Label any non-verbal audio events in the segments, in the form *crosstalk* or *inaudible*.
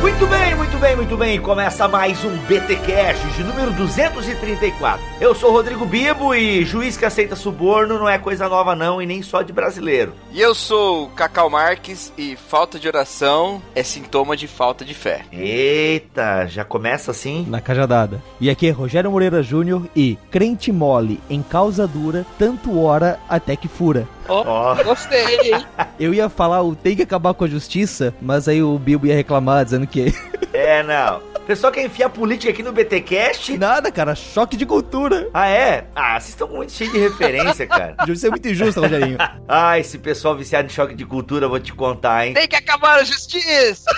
Muito bem, muito bem, muito bem. Começa mais um BT Cash de número 234. Eu sou Rodrigo Bibo e juiz que aceita suborno não é coisa nova não e nem só de brasileiro. E eu sou Cacau Marques e falta de oração é sintoma de falta de fé. Eita, já começa assim? Na cajadada. E aqui é Rogério Moreira Júnior e crente mole em causa dura, tanto ora até que fura. Ó, oh, gostei, hein? *laughs* Eu ia falar o tem que acabar com a justiça, mas aí o Bibo ia reclamar dizendo que. *laughs* É, não. O pessoal quer enfiar política aqui no BTcast? Nada, cara, choque de cultura. Ah, é? Ah, vocês estão muito cheios de referência, *laughs* cara. Isso é muito injusto, Rogerinho. ah, esse pessoal viciado em choque de cultura, vou te contar, hein? Tem que acabar a justiça!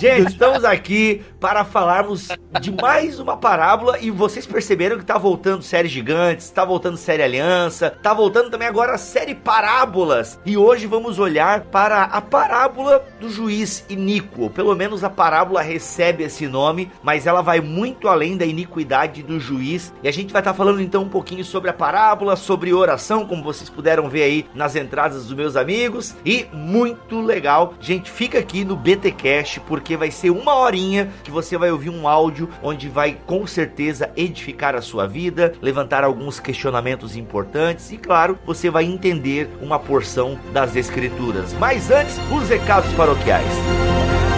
Gente, estamos aqui para falarmos de mais uma parábola e vocês perceberam que tá voltando série Gigantes, tá voltando série Aliança, tá voltando também agora a série Parábolas. E hoje vamos olhar para a parábola do juiz Iníquo. Pelo menos a parábola recebe esse nome, mas ela vai muito além da iniquidade do juiz. E a gente vai estar tá falando então um pouquinho sobre a parábola, sobre oração, como vocês puderam ver aí nas entradas dos meus amigos. E muito legal. Gente, fica aqui no BT Cash porque vai ser uma horinha que você vai ouvir um áudio onde vai com certeza edificar a sua vida, levantar alguns questionamentos importantes e, claro, você vai entender uma porção das Escrituras. Mas antes, os recados paroquiais.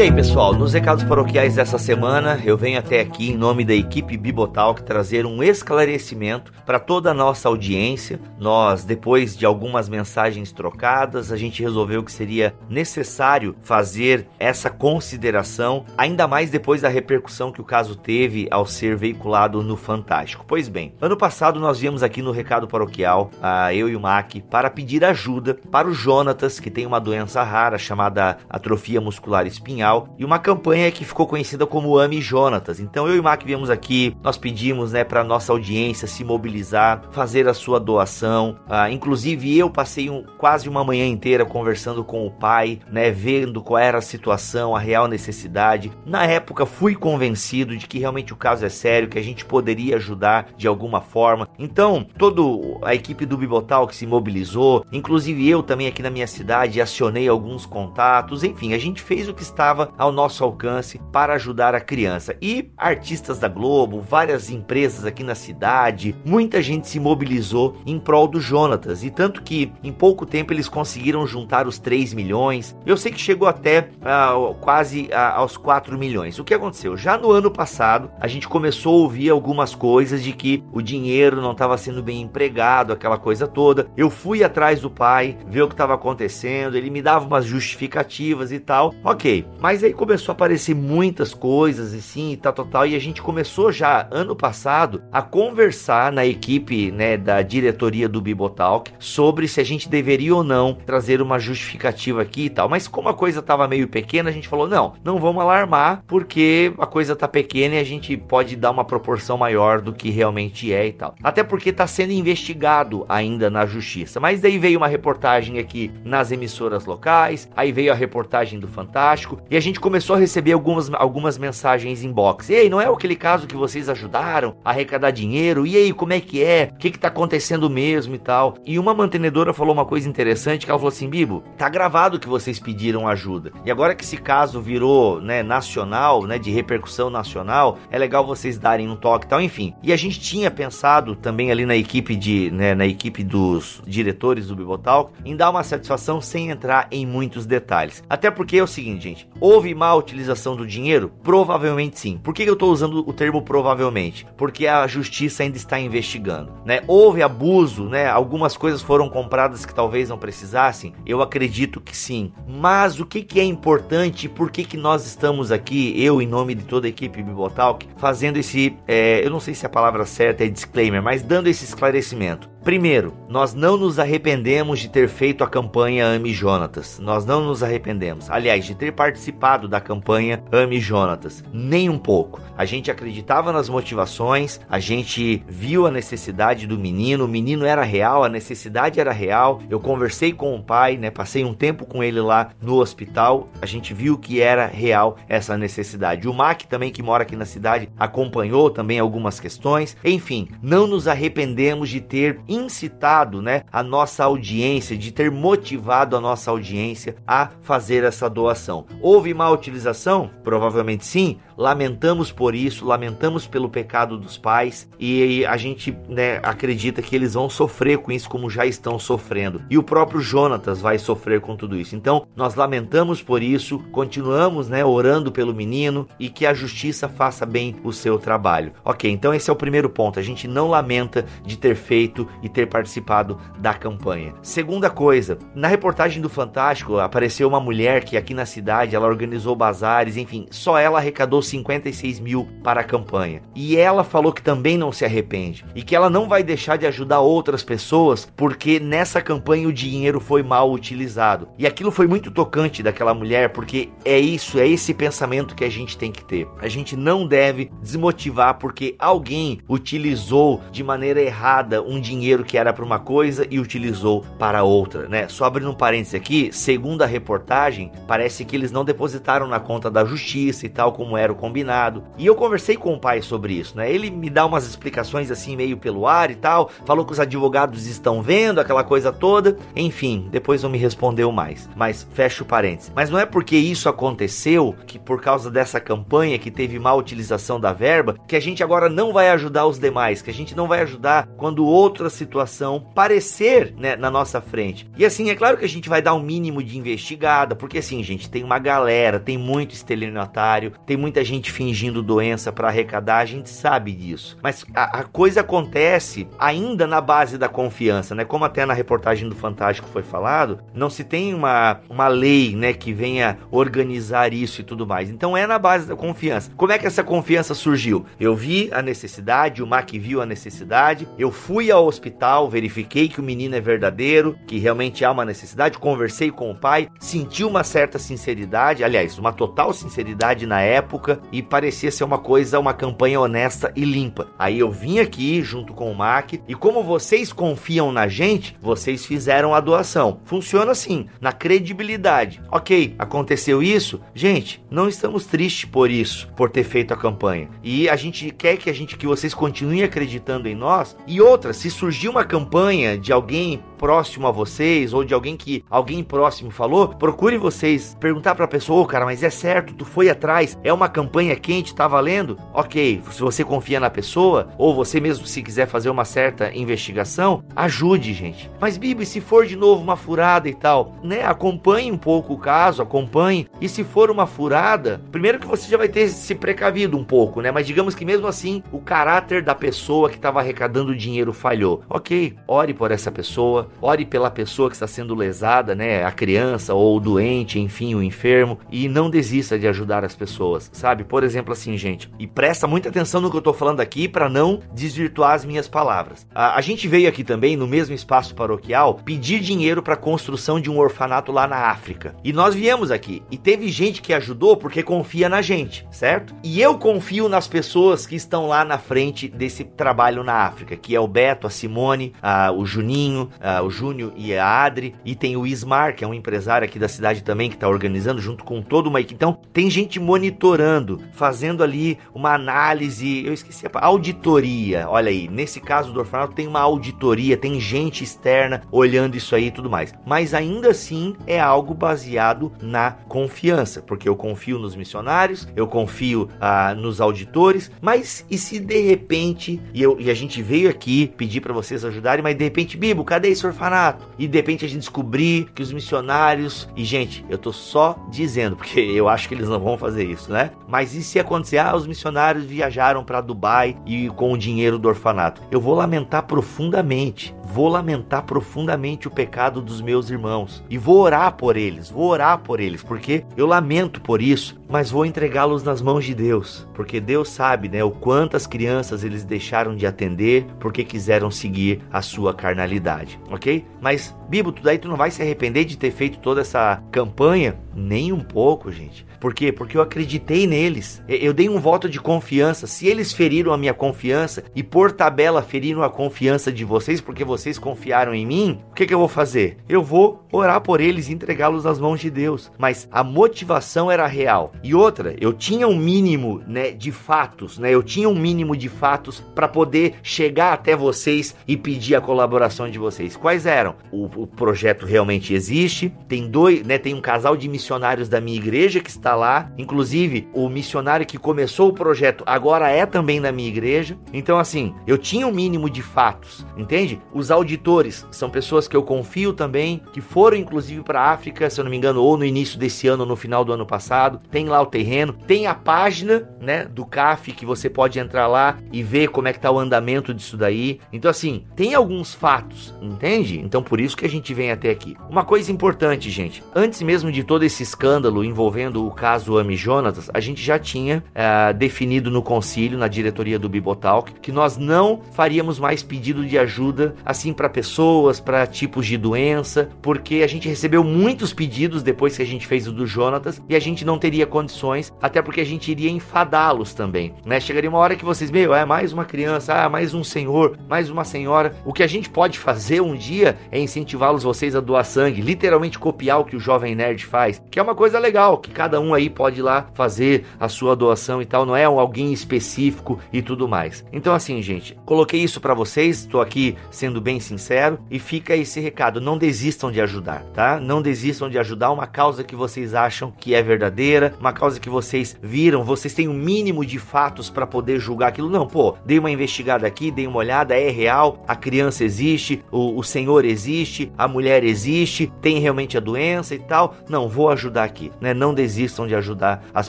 E aí, pessoal, nos recados paroquiais dessa semana, eu venho até aqui em nome da equipe Bibotalk trazer um esclarecimento para toda a nossa audiência. Nós, depois de algumas mensagens trocadas, a gente resolveu que seria necessário fazer essa consideração, ainda mais depois da repercussão que o caso teve ao ser veiculado no Fantástico. Pois bem, ano passado nós viemos aqui no recado paroquial, eu e o Mac, para pedir ajuda para o Jonatas, que tem uma doença rara chamada atrofia muscular espinhal e uma campanha que ficou conhecida como Ame Jonatas. Então eu e o Mac viemos aqui, nós pedimos né, para nossa audiência se mobilizar, fazer a sua doação. Ah, inclusive eu passei um, quase uma manhã inteira conversando com o pai, né, vendo qual era a situação, a real necessidade. Na época fui convencido de que realmente o caso é sério, que a gente poderia ajudar de alguma forma. Então toda a equipe do Bibotal que se mobilizou, inclusive eu também aqui na minha cidade acionei alguns contatos. Enfim, a gente fez o que estava estava ao nosso alcance para ajudar a criança. E artistas da Globo, várias empresas aqui na cidade, muita gente se mobilizou em prol do Jonatas. E tanto que em pouco tempo eles conseguiram juntar os 3 milhões. Eu sei que chegou até uh, quase aos 4 milhões. O que aconteceu? Já no ano passado, a gente começou a ouvir algumas coisas de que o dinheiro não estava sendo bem empregado, aquela coisa toda. Eu fui atrás do pai, ver o que estava acontecendo, ele me dava umas justificativas e tal. Ok, mas aí começou a aparecer muitas coisas e sim, tal, tal, tal, e a gente começou já ano passado a conversar na equipe, né, da diretoria do Bibotalk sobre se a gente deveria ou não trazer uma justificativa aqui e tal. Mas como a coisa estava meio pequena, a gente falou: "Não, não vamos alarmar, porque a coisa tá pequena e a gente pode dar uma proporção maior do que realmente é e tal". Até porque está sendo investigado ainda na justiça. Mas daí veio uma reportagem aqui nas emissoras locais, aí veio a reportagem do Fantástico e a gente começou a receber algumas, algumas mensagens inbox. Ei, não é aquele caso que vocês ajudaram a arrecadar dinheiro? E aí, como é que é? O que, que tá acontecendo mesmo e tal? E uma mantenedora falou uma coisa interessante que ela falou assim: Bibo, tá gravado que vocês pediram ajuda. E agora que esse caso virou né, nacional, né, de repercussão nacional, é legal vocês darem um toque e tal, enfim. E a gente tinha pensado também ali na equipe de, né, na equipe dos diretores do Bibotalk em dar uma satisfação sem entrar em muitos detalhes. Até porque é o seguinte, gente, Houve má utilização do dinheiro? Provavelmente sim. Por que eu estou usando o termo provavelmente? Porque a justiça ainda está investigando, né? Houve abuso, né? Algumas coisas foram compradas que talvez não precisassem. Eu acredito que sim. Mas o que, que é importante e por que, que nós estamos aqui, eu em nome de toda a equipe Bibotalk, fazendo esse, é, eu não sei se a palavra certa é disclaimer, mas dando esse esclarecimento. Primeiro, nós não nos arrependemos de ter feito a campanha Ame Jonatas. Nós não nos arrependemos. Aliás, de ter participado da campanha Ame Jonatas. Nem um pouco. A gente acreditava nas motivações, a gente viu a necessidade do menino, o menino era real, a necessidade era real. Eu conversei com o pai, né? Passei um tempo com ele lá no hospital. A gente viu que era real essa necessidade. O Mac também que mora aqui na cidade acompanhou também algumas questões. Enfim, não nos arrependemos de ter incitado, né, a nossa audiência, de ter motivado a nossa audiência a fazer essa doação. Houve má utilização? Provavelmente sim. Lamentamos por isso, lamentamos pelo pecado dos pais e a gente né, acredita que eles vão sofrer com isso como já estão sofrendo. E o próprio Jonatas vai sofrer com tudo isso. Então, nós lamentamos por isso, continuamos né, orando pelo menino e que a justiça faça bem o seu trabalho. Ok, então esse é o primeiro ponto. A gente não lamenta de ter feito e ter participado da campanha. Segunda coisa, na reportagem do Fantástico apareceu uma mulher que aqui na cidade ela organizou bazares, enfim, só ela arrecadou 56 mil para a campanha. E ela falou que também não se arrepende e que ela não vai deixar de ajudar outras pessoas porque nessa campanha o dinheiro foi mal utilizado. E aquilo foi muito tocante daquela mulher porque é isso, é esse pensamento que a gente tem que ter. A gente não deve desmotivar porque alguém utilizou de maneira errada um dinheiro que era para uma coisa e utilizou para outra, né? Só abrindo um parênteses aqui, segundo a reportagem, parece que eles não depositaram na conta da justiça e tal como era o combinado. E eu conversei com o pai sobre isso, né? Ele me dá umas explicações assim meio pelo ar e tal, falou que os advogados estão vendo aquela coisa toda. Enfim, depois não me respondeu mais. Mas fecha o parênteses. Mas não é porque isso aconteceu que por causa dessa campanha que teve má utilização da verba, que a gente agora não vai ajudar os demais, que a gente não vai ajudar quando outra situação parecer né, na nossa frente. E assim, é claro que a gente vai dar um mínimo de investigada, porque assim, gente, tem uma galera, tem muito estelionatário, tem muita gente fingindo doença para arrecadar, a gente sabe disso. Mas a, a, coisa acontece ainda na base da confiança, né? Como até na reportagem do Fantástico foi falado, não se tem uma, uma lei, né, que venha organizar isso e tudo mais. Então é na base da confiança. Como é que essa confiança surgiu? Eu vi a necessidade, o Mac viu a necessidade, eu fui ao hospital, verifiquei que o menino é verdadeiro, que realmente há uma necessidade, conversei com o pai, senti uma certa sinceridade, aliás, uma total sinceridade na época, e parecia ser uma coisa, uma campanha honesta e limpa. Aí eu vim aqui junto com o Mac e como vocês confiam na gente, vocês fizeram a doação. Funciona assim, na credibilidade. Ok, aconteceu isso, gente, não estamos tristes por isso, por ter feito a campanha. E a gente quer que a gente que vocês continuem acreditando em nós. E outra, se surgir uma campanha de alguém próximo a vocês ou de alguém que alguém próximo falou, procure vocês perguntar para a pessoa, oh, cara, mas é certo, tu foi atrás, é uma campanha quente, tá valendo? Ok, se você confia na pessoa ou você mesmo se quiser fazer uma certa investigação, ajude, gente. Mas Bibi, se for de novo uma furada e tal, né? Acompanhe um pouco o caso, acompanhe. E se for uma furada, primeiro que você já vai ter se precavido um pouco, né? Mas digamos que mesmo assim, o caráter da pessoa que estava arrecadando o dinheiro falhou. Ok, ore por essa pessoa, ore pela pessoa que está sendo lesada, né? A criança ou o doente, enfim, o enfermo, e não desista de ajudar as pessoas, sabe? Por exemplo, assim, gente, e presta muita atenção no que eu estou falando aqui para não desvirtuar as minhas palavras. A, a, gente veio aqui também, no mesmo espaço paroquial, pedir dinheiro para a construção de um orfanato lá na África. E nós viemos aqui e teve gente que ajudou porque confia na gente, certo? E eu confio nas pessoas que estão lá na frente desse trabalho na África, que é o Beto, a Simone, a, o Juninho, a, o Júnior e a Adri, e tem o Ismar, que é um empresário aqui da cidade também, que está organizando junto com toda uma equipe. Então, tem gente monitorando, fazendo ali uma análise, eu esqueci a auditoria. Olha aí, nesse caso do orfanato tem uma auditoria, tem gente externa olhando isso aí e tudo mais. Mas ainda assim é algo baseado na confiança, porque eu confio nos missionários, eu confio ah, nos auditores, mas e se de repente, e, eu, e a gente veio aqui pedir para vocês ajudarem, mas de repente, Bibo, cadê esse orfanato. E de repente a gente descobrir que os missionários. E, gente, eu tô só dizendo, porque eu acho que eles não vão fazer isso, né? Mas e se acontecer? Ah, os missionários viajaram para Dubai e com o dinheiro do orfanato. Eu vou lamentar profundamente vou lamentar profundamente o pecado dos meus irmãos e vou orar por eles, vou orar por eles, porque eu lamento por isso, mas vou entregá-los nas mãos de Deus, porque Deus sabe, né, o quantas crianças eles deixaram de atender porque quiseram seguir a sua carnalidade, ok? Mas Bibo, tu daí tu não vai se arrepender de ter feito toda essa campanha? Nem um pouco, gente. Por quê? Porque eu acreditei neles. Eu dei um voto de confiança. Se eles feriram a minha confiança e por tabela feriram a confiança de vocês porque vocês confiaram em mim, o que, que eu vou fazer? Eu vou orar por eles e entregá-los nas mãos de Deus. Mas a motivação era real. E outra, eu tinha um mínimo, né, de fatos, né? Eu tinha um mínimo de fatos para poder chegar até vocês e pedir a colaboração de vocês. Quais eram? O, o projeto realmente existe. Tem dois, né? Tem um casal de missionários da minha igreja que está lá. Inclusive, o missionário que começou o projeto agora é também da minha igreja. Então, assim, eu tinha um mínimo de fatos, entende? Os auditores são pessoas que eu confio também, que foram inclusive para a África, se eu não me engano, ou no início desse ano ou no final do ano passado. Tem lá o terreno, tem a página, né, do CAF que você pode entrar lá e ver como é que tá o andamento disso daí. Então, assim, tem alguns fatos, entende? Então, por isso que a gente vem até aqui. Uma coisa importante, gente, antes mesmo de todo esse escândalo envolvendo o caso Ami Jonatas, a gente já tinha é, definido no concílio, na diretoria do Bibotalk, que nós não faríamos mais pedido de ajuda assim para pessoas, para tipos de doença, porque a gente recebeu muitos pedidos depois que a gente fez o do Jonatas e a gente não teria condições, até porque a gente iria enfadá-los também, né? Chegaria uma hora que vocês, meu, é mais uma criança, ah, mais um senhor, mais uma senhora. O que a gente pode fazer um dia é incentivá-los vocês a doar sangue, literalmente copiar o que o jovem nerd faz, que é uma coisa legal, que cada um aí pode ir lá fazer a sua doação e tal, não é alguém específico e tudo mais. Então assim, gente, coloquei isso para vocês, estou aqui sendo bem sincero e fica esse recado, não desistam de ajudar, tá? Não desistam de ajudar uma causa que vocês acham que é verdadeira, uma causa que vocês viram, vocês têm o um mínimo de fatos para poder julgar aquilo. Não, pô, dei uma investigada aqui, dei uma olhada, é real, a criança existe, o, o senhor existe, a mulher existe, tem realmente a doença e tal. Não, vou ajudar aqui, né? Não desistam de ajudar as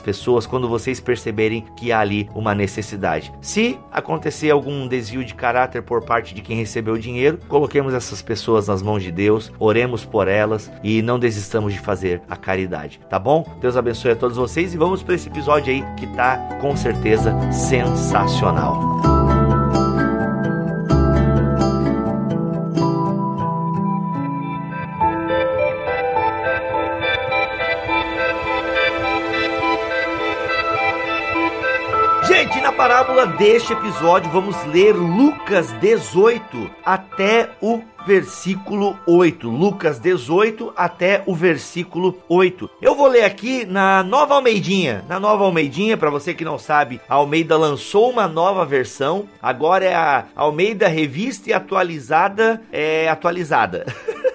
pessoas quando vocês perceberem que há ali uma necessidade. Se acontecer algum desvio de caráter por parte de quem recebeu o dinheiro, coloquemos essas pessoas nas mãos de Deus, oremos por elas e não desistamos de fazer a caridade, tá bom? Deus abençoe a todos vocês e vamos para esse episódio aí que tá com certeza sensacional. Parábola deste episódio, vamos ler Lucas 18 até o versículo 8. Lucas 18 até o versículo 8. Eu vou ler aqui na Nova Almeidinha. Na Nova Almeidinha, para você que não sabe, a Almeida lançou uma nova versão. Agora é a Almeida Revista e Atualizada. É atualizada. *laughs*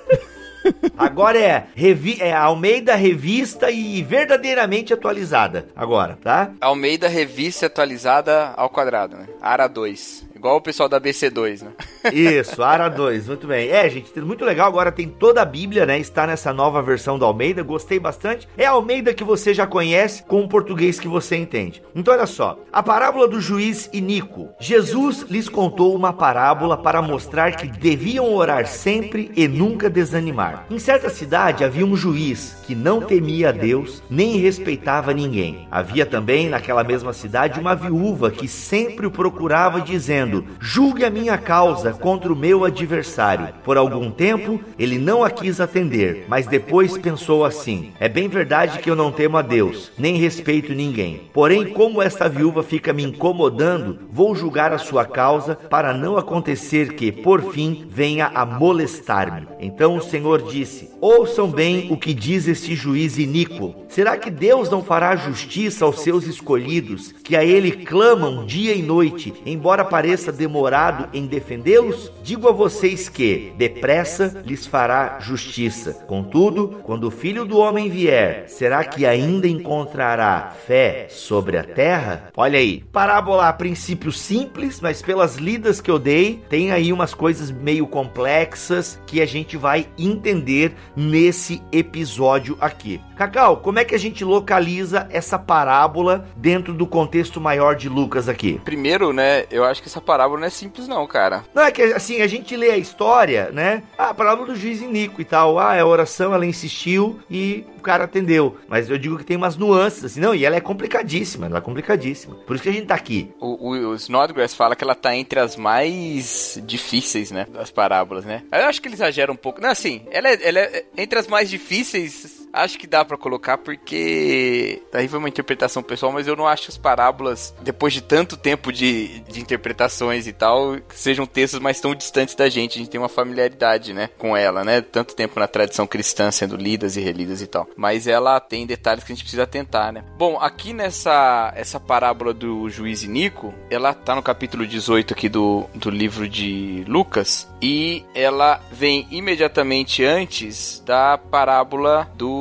Agora é, revi é Almeida Revista e verdadeiramente atualizada. Agora, tá? Almeida Revista atualizada ao quadrado, né? Ara 2. Igual o pessoal da BC2, né? *laughs* Isso, Ara 2, muito bem. É, gente, muito legal. Agora tem toda a Bíblia, né? Está nessa nova versão da Almeida. Gostei bastante. É a Almeida que você já conhece com o português que você entende. Então, olha só. A parábola do juiz Inico. Jesus lhes contou uma parábola para mostrar que deviam orar sempre e nunca desanimar. Em certa cidade havia um juiz que não temia a Deus nem respeitava ninguém. Havia também naquela mesma cidade uma viúva que sempre o procurava dizendo dizendo: Julgue a minha causa contra o meu adversário. Por algum tempo ele não a quis atender, mas depois pensou assim: É bem verdade que eu não temo a Deus, nem respeito ninguém. Porém, como esta viúva fica me incomodando, vou julgar a sua causa para não acontecer que, por fim, venha a molestar-me. Então o Senhor disse: Ouçam bem o que diz este juiz iníquo. Será que Deus não fará justiça aos seus escolhidos, que a ele clamam dia e noite, embora pareça pareça demorado em defendê-los, digo a vocês que, depressa, lhes fará justiça. Contudo, quando o filho do homem vier, será que ainda encontrará fé sobre a terra? Olha aí, parábola a princípio simples, mas pelas lidas que eu dei, tem aí umas coisas meio complexas que a gente vai entender nesse episódio aqui. Cacau, como é que a gente localiza essa parábola dentro do contexto maior de Lucas aqui? Primeiro, né, eu acho que essa parábola não é simples não, cara. Não, é que assim, a gente lê a história, né? Ah, a parábola do juiz Inico e tal. Ah, é a oração, ela insistiu e o cara atendeu. Mas eu digo que tem umas nuances, assim, não, e ela é complicadíssima, ela é complicadíssima. Por isso que a gente tá aqui. O, o, o Snodgrass fala que ela tá entre as mais difíceis, né? Das parábolas, né? Eu acho que ele exagera um pouco. Não, assim, ela é, ela é entre as mais difíceis, acho que dá para colocar porque daí foi uma interpretação pessoal, mas eu não acho as parábolas depois de tanto tempo de, de interpretações e tal, sejam textos mais tão distantes da gente. A gente tem uma familiaridade, né, com ela, né? Tanto tempo na tradição cristã sendo lidas e relidas e tal. Mas ela tem detalhes que a gente precisa tentar, né? Bom, aqui nessa essa parábola do juiz Nico, ela tá no capítulo 18 aqui do, do livro de Lucas e ela vem imediatamente antes da parábola do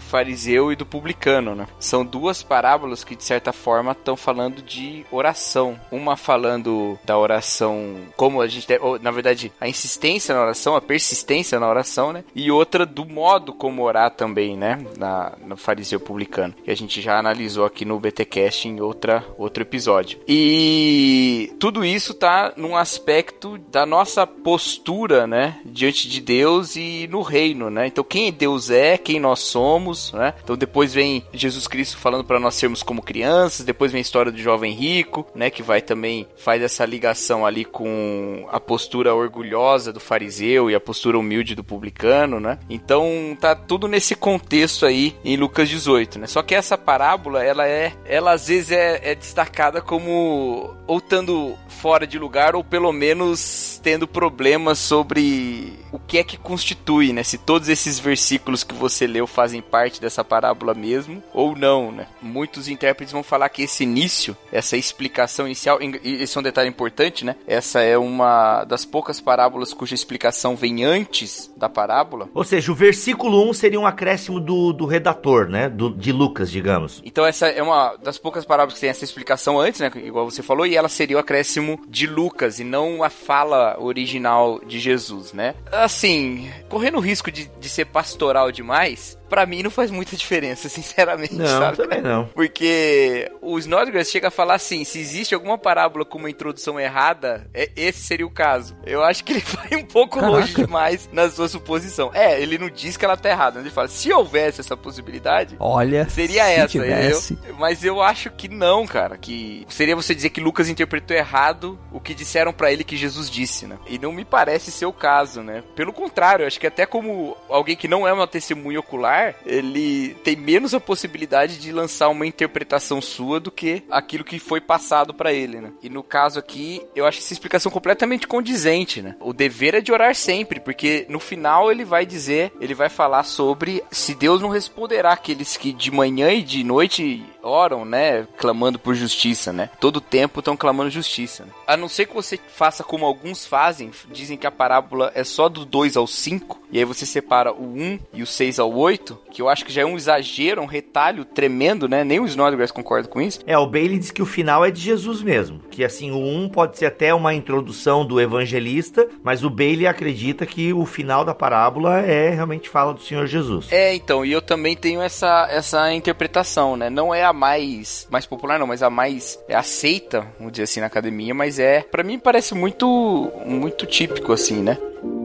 fariseu e do publicano, né? São duas parábolas que de certa forma estão falando de oração. Uma falando da oração como a gente deve, ou, na verdade, a insistência na oração, a persistência na oração, né? E outra do modo como orar também, né? Na, no fariseu publicano, que a gente já analisou aqui no BTcast em outra outro episódio. E tudo isso tá num aspecto da nossa postura, né, diante de Deus e no reino, né? Então quem Deus é, quem nós somos, né? Então depois vem Jesus Cristo falando para nós sermos como crianças, depois vem a história do jovem rico, né, que vai também faz essa ligação ali com a postura orgulhosa do fariseu e a postura humilde do publicano, né? Então tá tudo nesse contexto aí em Lucas 18, né? Só que essa parábola, ela é, ela às vezes é, é destacada como ou estando fora de lugar ou pelo menos tendo problemas sobre o que é que constitui, né? Se todos esses versículos que você leu fazem parte dessa parábola mesmo ou não, né? Muitos intérpretes vão falar que esse início, essa explicação inicial, e esse é um detalhe importante, né? Essa é uma das poucas parábolas cuja explicação vem antes da parábola. Ou seja, o versículo 1 seria um acréscimo do, do redator, né? Do, de Lucas, digamos. Então essa é uma das poucas parábolas que tem essa explicação antes, né? Igual você falou, e ela seria o acréscimo de Lucas e não a fala original de Jesus, né? Assim, correndo o risco de, de ser pastoral demais, Peace. Para mim não faz muita diferença, *laughs* sinceramente. Não, sabe? também não. Porque o Snodgrass chega a falar assim: se existe alguma parábola com uma introdução errada, é, esse seria o caso. Eu acho que ele *laughs* vai um pouco Caraca. longe demais na sua suposição. É, ele não diz que ela tá errada, ele fala: se houvesse essa possibilidade, Olha, seria se essa, tivesse. entendeu? Mas eu acho que não, cara. Que seria você dizer que Lucas interpretou errado o que disseram pra ele que Jesus disse, né? E não me parece ser o caso, né? Pelo contrário, eu acho que até como alguém que não é uma testemunha ocular, ele tem menos a possibilidade de lançar uma interpretação sua do que aquilo que foi passado pra ele, né? E no caso aqui, eu acho essa explicação completamente condizente, né? O dever é de orar sempre, porque no final ele vai dizer, ele vai falar sobre se Deus não responderá aqueles que de manhã e de noite oram, né, clamando por justiça, né? Todo tempo estão clamando justiça. Né? A não ser que você faça como alguns fazem, dizem que a parábola é só do 2 ao 5, e aí você separa o 1 e o 6 ao 8, que eu acho que já é um exagero, um retalho tremendo, né? Nem o Snodgrass concorda com isso. É, o Bailey diz que o final é de Jesus mesmo. Que assim, o 1 pode ser até uma introdução do evangelista, mas o Bailey acredita que o final da parábola é realmente fala do Senhor Jesus. É, então, e eu também tenho essa, essa interpretação, né? Não é a mais, mais popular, não, mas a mais é aceita, vamos dizer assim, na academia, mas é, para mim parece muito, muito típico, assim, né?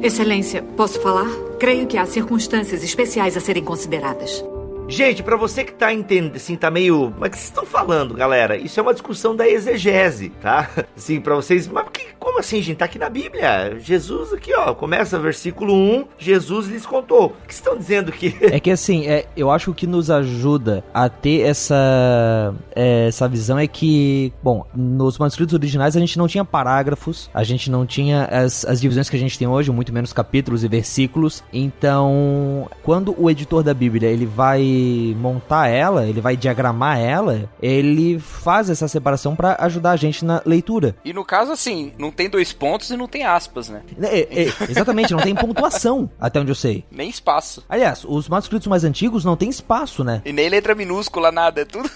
Excelência, posso falar? Creio que há circunstâncias especiais a serem consideradas. Gente, pra você que tá entendendo, assim, tá meio. Mas o que vocês estão falando, galera? Isso é uma discussão da exegese, tá? *laughs* Assim, pra vocês. Mas que, como assim, gente? Tá aqui na Bíblia. Jesus aqui, ó. Começa versículo 1. Jesus lhes contou. O que estão dizendo que. *laughs* É que assim, é, eu acho que nos ajuda a ter essa, é, essa visão é que, bom, nos manuscritos originais a gente não tinha parágrafos, a gente não tinha as, as divisões que a gente tem hoje, muito menos capítulos e versículos. Então, quando o editor da Bíblia ele vai montar ela, ele vai diagramar ela, ele faz essa separação para ajudar a gente na leitura. E no caso, assim, não tem dois pontos e não tem aspas, né? É, é, exatamente, não tem pontuação, *laughs* até onde eu sei. Nem espaço. Aliás, os manuscritos mais antigos não tem espaço, né? E nem letra minúscula, nada, é tudo.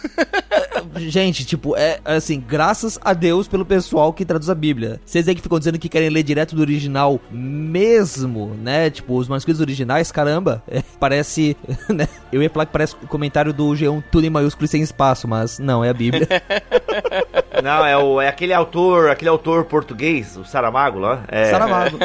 *laughs* Gente, tipo, é assim, graças a Deus pelo pessoal que traduz a Bíblia. Vocês aí que ficam dizendo que querem ler direto do original mesmo, né? Tipo, os manuscritos originais, caramba, *laughs* é, parece, né? Eu ia falar que parece comentário do G1 tudo em maiúsculo e sem espaço, mas não, é a Bíblia. *laughs* Não, é, o, é aquele autor, aquele autor português, o Saramago lá. É. Saramago.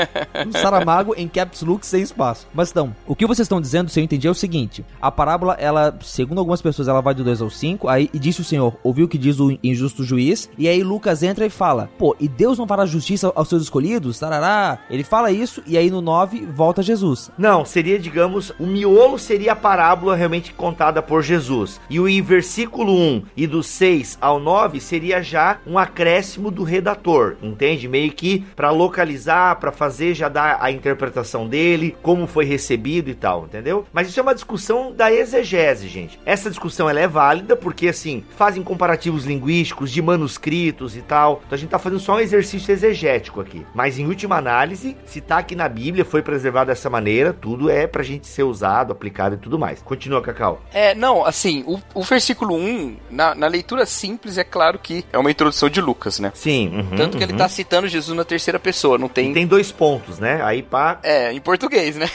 O Saramago em caps look sem espaço. Mas então, o que vocês estão dizendo, se eu entendi, é o seguinte: a parábola, ela, segundo algumas pessoas, ela vai do 2 ao 5. Aí e disse o Senhor, ouviu o que diz o injusto juiz. E aí Lucas entra e fala: pô, e Deus não fará justiça aos seus escolhidos? Tarará. Ele fala isso, e aí no 9 volta Jesus. Não, seria, digamos, o miolo seria a parábola realmente contada por Jesus. E o versículo 1 e do 6 ao 9 seria já um acréscimo do redator, entende? Meio que para localizar, para fazer já dar a interpretação dele, como foi recebido e tal, entendeu? Mas isso é uma discussão da exegese, gente. Essa discussão ela é válida porque assim, fazem comparativos linguísticos de manuscritos e tal. Então a gente tá fazendo só um exercício exegético aqui. Mas em última análise, se tá aqui na Bíblia, foi preservado dessa maneira, tudo é pra gente ser usado, aplicado e tudo mais. Continua, Cacau. É, não, assim, o, o versículo 1, na, na, leitura simples, é claro que é uma introdução de Lucas, né? Sim. Uhum, Tanto que uhum. ele tá citando Jesus na terceira pessoa, não tem... E tem dois pontos, né? Aí pá... É, em português, né?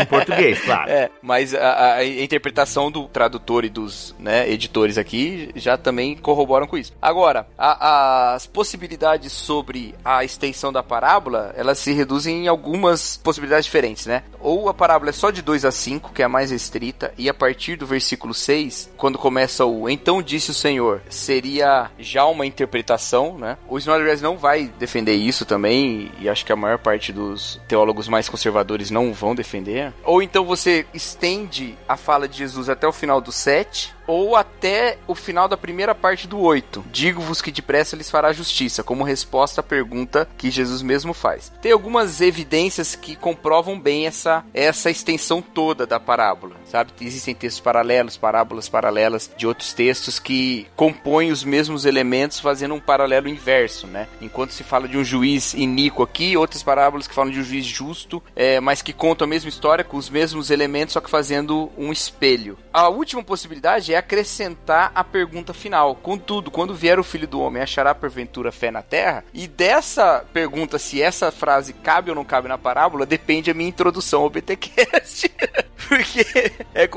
em português, claro. *laughs* É, mas a, a, interpretação do tradutor e dos né, editores aqui já também corroboram com isso. Agora, a, as possibilidades sobre a extensão da parábola, elas se reduzem em algumas possibilidades diferentes, né? Ou a parábola é só de 2 a 5, que é a mais restrita, e a partir do versículo 6, quando começa o Então disse o Senhor, seria já uma interpretação, né? O Snodgrass não vai defender isso também, e acho que a maior parte dos teólogos mais conservadores não vão defender. Ou então você estende a fala de Jesus até o final do 7, ou até o final da primeira parte do 8. Digo-vos que depressa lhes fará justiça, como resposta à pergunta que Jesus mesmo faz. Tem algumas evidências que comprovam bem essa, essa extensão toda da parábola, sabe? Existem textos paralelos, parábolas paralelas de outros textos que compõem os mesmos elementos fazendo um paralelo inverso, né? Enquanto se fala de um juiz iníquo aqui, outras parábolas que falam de um juiz justo, é, mas que contam a mesma história com os mesmos elementos, só que fazendo um espelho. A última possibilidade é acrescentar a pergunta final. Contudo, quando vier o filho do homem, achará porventura fé na terra? E dessa pergunta, se essa frase cabe ou não cabe na parábola, depende a minha introdução ao BTcast. *laughs*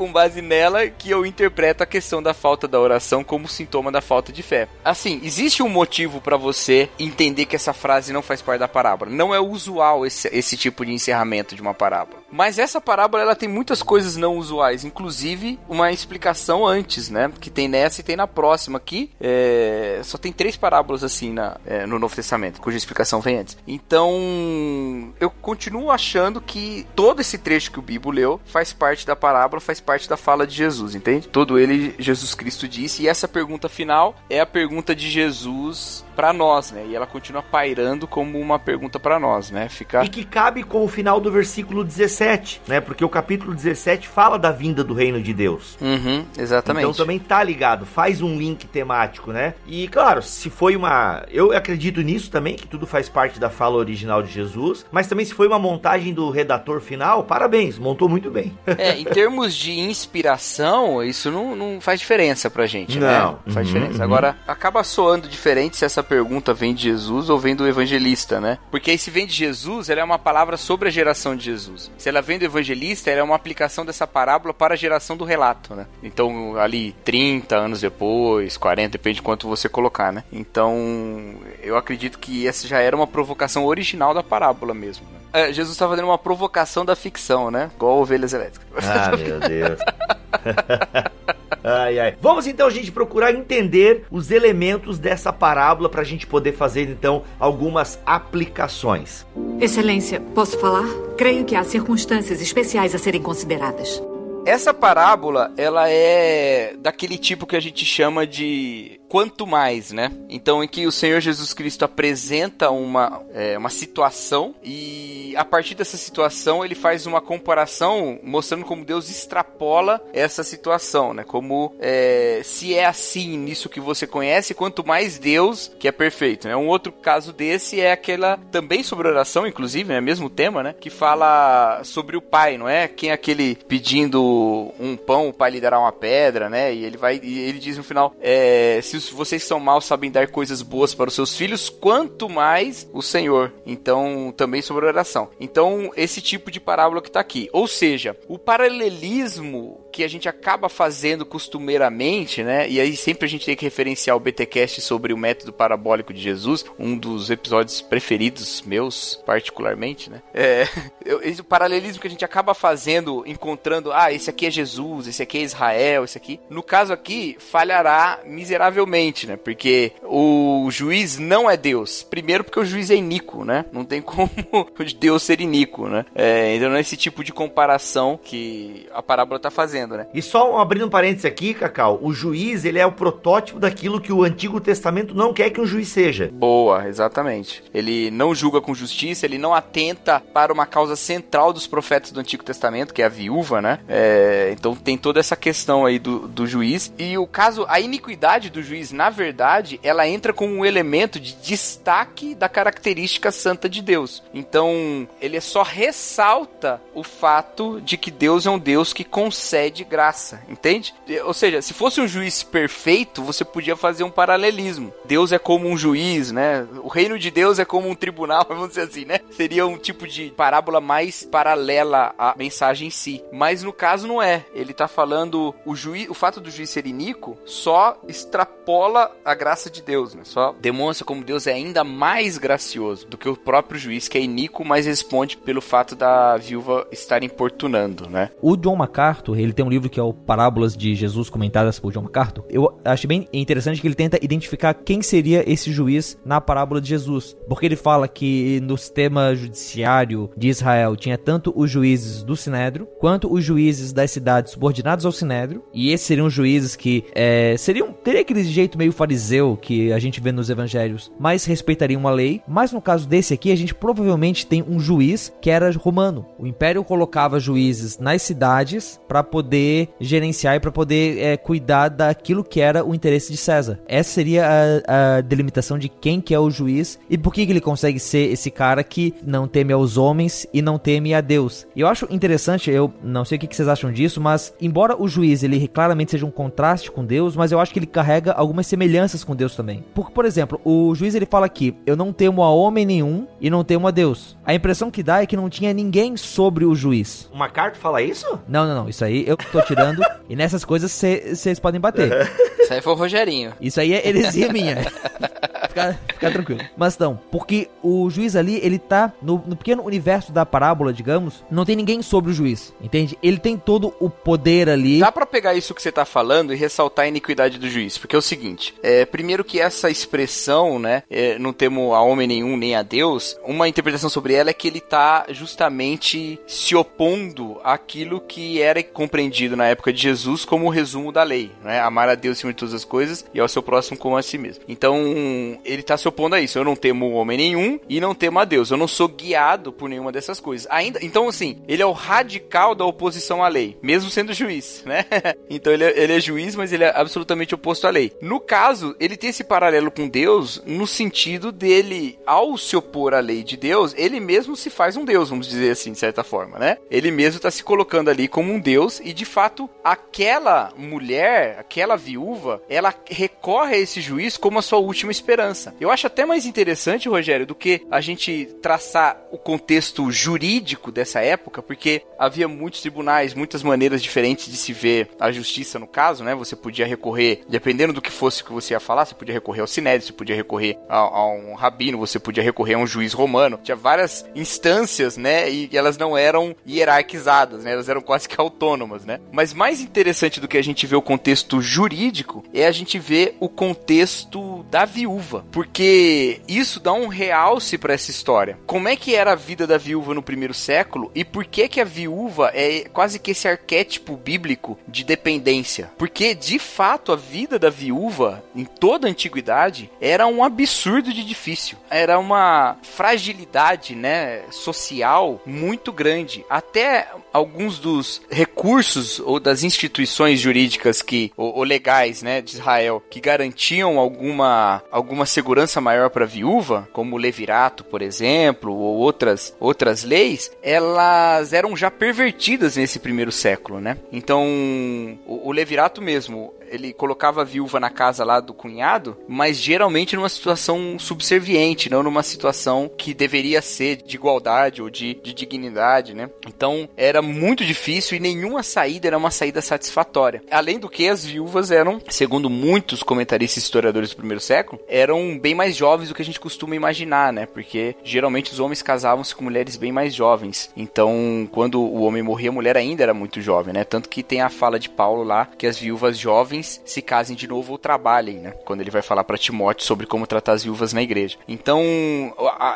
Com base nela que eu interpreto a questão da falta da oração como sintoma da falta de fé. Assim, existe um motivo para você entender que essa frase não faz parte da parábola. Não é usual esse, esse tipo de encerramento de uma parábola. Mas essa parábola ela tem muitas coisas não usuais, inclusive uma explicação antes, né? Que tem nessa e tem na próxima aqui. É... Só tem três parábolas assim na, é, no Novo Testamento, cuja explicação vem antes. Então, eu continuo achando que todo esse trecho que o Bibo leu faz parte da parábola, faz parte da fala de Jesus, entende? Todo ele Jesus Cristo disse. E essa pergunta final é a pergunta de Jesus para nós, né? E ela continua pairando como uma pergunta para nós, né? Fica... E que cabe com o final do versículo 17, né? Porque o capítulo 17 fala da vinda do reino de Deus. Uhum, exatamente. Então também tá ligado, faz um link temático, né? E claro, se foi uma. Eu acredito nisso também, que tudo faz parte da fala original de Jesus, mas também se foi uma montagem do redator final, parabéns, montou muito bem. é, em termos de inspiração, isso não, não faz diferença pra gente, não. né? Não faz uhum, diferença. Uhum. Agora, acaba soando diferente se essa pergunta vem de Jesus ou vem do evangelista, né? Porque aí se vem de Jesus, ela é uma palavra sobre a geração de Jesus. Se ela vem do evangelista, ela é uma aplicação dessa parábola para a geração do relato, né? Então, ali 30 anos depois, 40, depende de quanto você colocar, né? Então, eu acredito que essa já era uma provocação original da parábola mesmo. Né? É, Jesus está fazendo uma provocação da ficção, né? Igual ovelhas elétricas. Ah, meu *laughs* Deus. *laughs* Ai, ai. Vamos então, gente, procurar entender os elementos dessa parábola para a gente poder fazer então algumas aplicações. Excelência, posso falar? Creio que há circunstâncias especiais a serem consideradas. Essa parábola, ela é daquele tipo que a gente chama de quanto mais, né? Então, em que o Senhor Jesus Cristo apresenta uma, é, uma situação e a partir dessa situação ele faz uma comparação mostrando como Deus extrapola essa situação, né? Como é, se é assim nisso que você conhece, quanto mais Deus que é perfeito, né? Um outro caso desse é aquela também sobre oração, inclusive, né? Mesmo tema, né? Que fala sobre o pai, não é? Quem é aquele pedindo um pão, o pai lhe dará uma pedra, né? E ele vai e ele diz no final, é, se se vocês são maus, sabem dar coisas boas para os seus filhos, quanto mais o Senhor. Então, também sobre oração. Então, esse tipo de parábola que está aqui. Ou seja, o paralelismo que a gente acaba fazendo costumeiramente, né? E aí sempre a gente tem que referenciar o BTcast sobre o método parabólico de Jesus, um dos episódios preferidos meus, particularmente, né? É, *laughs* esse paralelismo que a gente acaba fazendo, encontrando, ah, esse aqui é Jesus, esse aqui é Israel, esse aqui. No caso aqui, falhará miseravelmente, né? Porque o juiz não é Deus. Primeiro porque o juiz é iníquo, né? Não tem *laughs* como Deus ser iníquo, né? É, então não é esse tipo de comparação que a parábola está fazendo, né? E só abrindo um parênteses aqui, Cacau, o juiz, ele é o protótipo daquilo que o Antigo Testamento não quer que um juiz seja. Boa, exatamente. Ele não julga com justiça, ele não atenta para uma causa central dos profetas do Antigo Testamento, que é a viúva, né? É, então tem toda essa questão aí do, do juiz. E o caso, a iniquidade do juiz, na verdade, ela entra como um elemento de destaque da característica santa de Deus. Então, ele só ressalta o fato de que Deus é um Deus que concede graça, entende? Ou seja, se fosse um juiz perfeito, você podia fazer um paralelismo. Deus é como um juiz, né? O reino de Deus é como um tribunal, *laughs* vamos dizer assim, né? Seria um tipo de parábola mais paralela à mensagem em si. Mas no caso não é. Ele tá falando o juiz, o fato do juiz ser iníquo só extrapola a graça de Deus, né? Só demonstra como Deus é ainda mais gracioso do que o próprio juiz que é iníquo, mas responde pelo fato da viúva estar importunando, né? O John MacArthur, ele tem um livro que é o Parábolas de Jesus comentadas por John MacArthur. Eu acho bem interessante que ele tenta identificar quem seria esse juiz na parábola de Jesus, porque ele fala que no sistema judiciário de Israel tinha tanto os juízes do Sinédrio quanto os juízes das cidades subordinados ao Sinédrio, e esses seriam juízes que é, seriam teria aquele jeito meio fariseu que a gente vê nos evangelhos, mas respeitariam a lei. Mas no caso desse aqui, a gente provavelmente tem um juiz que era romano. O império colocava juízes nas cidades para poder gerenciar e para poder é, cuidar daquilo que era o interesse de César. Essa seria a, a delimitação de quem que é o juiz e por que, que ele consegue ser esse cara que não teme aos homens e não teme a Deus. E eu acho interessante, eu não sei o que, que vocês acham disso, mas embora o juiz ele claramente seja um contraste com Deus, mas eu acho que ele carrega algumas semelhanças com Deus também. Porque, por exemplo, o juiz ele fala aqui: Eu não temo a homem nenhum e não temo a Deus. A impressão que dá é que não tinha ninguém sobre o juiz. O MacArthur fala isso? Não, não, não. Isso aí eu tô tirando. e nessas coisas vocês podem bater. Isso aí foi o Rogerinho. Isso aí é heresia minha. *laughs* fica, tranquilo. Mas não, porque o juiz ali, ele tá no, no, pequeno universo da parábola, digamos, não tem ninguém sobre o juiz, entende? Ele tem todo o poder ali. Dá para pegar isso que você tá falando e ressaltar a iniquidade do juiz, porque é o seguinte, é, primeiro que essa expressão, né, é, não temo a homem nenhum nem a Deus, uma interpretação sobre ela é que ele tá justamente se opondo àquilo que era compreendido na época de Jesus como o resumo da lei, né? Amar a Deus acima de todas as coisas e ao seu próximo como a si mesmo. Então, ele tá se opondo a isso. Eu não temo homem nenhum e não temo a Deus. Eu não sou guiado por nenhuma dessas coisas. Ainda, então assim, ele é o radical da oposição à lei, mesmo sendo juiz, *laughs* né? então ele é, ele é juiz, mas ele é absolutamente oposto à lei. No caso, ele tem esse paralelo com Deus no sentido dele, ao se opor à lei de Deus, ele mesmo se faz um Deus, vamos dizer assim, de certa forma, né? Ele mesmo está se colocando ali como um Deus e de fato aquela mulher, aquela viúva, ela recorre a esse juiz como a sua última esperança. Eu acho até mais interessante, Rogério, do que a gente traçar o contexto jurídico dessa época, porque havia muitos tribunais, muitas maneiras diferentes de se ver a justiça no caso, né? Você podia recorrer, dependendo do que fosse que você ia falar, você podia recorrer ao Sinédrio, você podia recorrer a, a um rabino, você podia recorrer a um juiz romano. Tinha várias instâncias, né? E elas não eram hierarquizadas, né? Elas eram quase que autônomas, né? Mas mais interessante do que a gente ver o contexto jurídico é a gente ver o contexto da viúva, porque isso dá um realce para essa história. Como é que era a vida da viúva no primeiro século e por que que a viúva é quase que esse arquétipo bíblico de dependência? Porque de fato a vida da viúva em toda a antiguidade era um absurdo de difícil. Era uma fragilidade, né, social muito grande. Até alguns dos recursos ou das instituições jurídicas que ou, ou legais, né, de Israel que garantiam alguma alguma segurança maior para a viúva, como o levirato, por exemplo, ou outras outras leis, elas eram já pervertidas nesse primeiro século, né? Então, o, o levirato mesmo, ele colocava a viúva na casa lá do cunhado, mas geralmente numa situação subserviente, não numa situação que deveria ser de igualdade ou de, de dignidade, né? Então era muito difícil e nenhum nenhuma saída era uma saída satisfatória. Além do que, as viúvas eram, segundo muitos comentaristas e historiadores do primeiro século, eram bem mais jovens do que a gente costuma imaginar, né? Porque geralmente os homens casavam-se com mulheres bem mais jovens. Então, quando o homem morria, a mulher ainda era muito jovem, né? Tanto que tem a fala de Paulo lá que as viúvas jovens se casem de novo ou trabalhem, né? Quando ele vai falar para Timóteo sobre como tratar as viúvas na igreja. Então,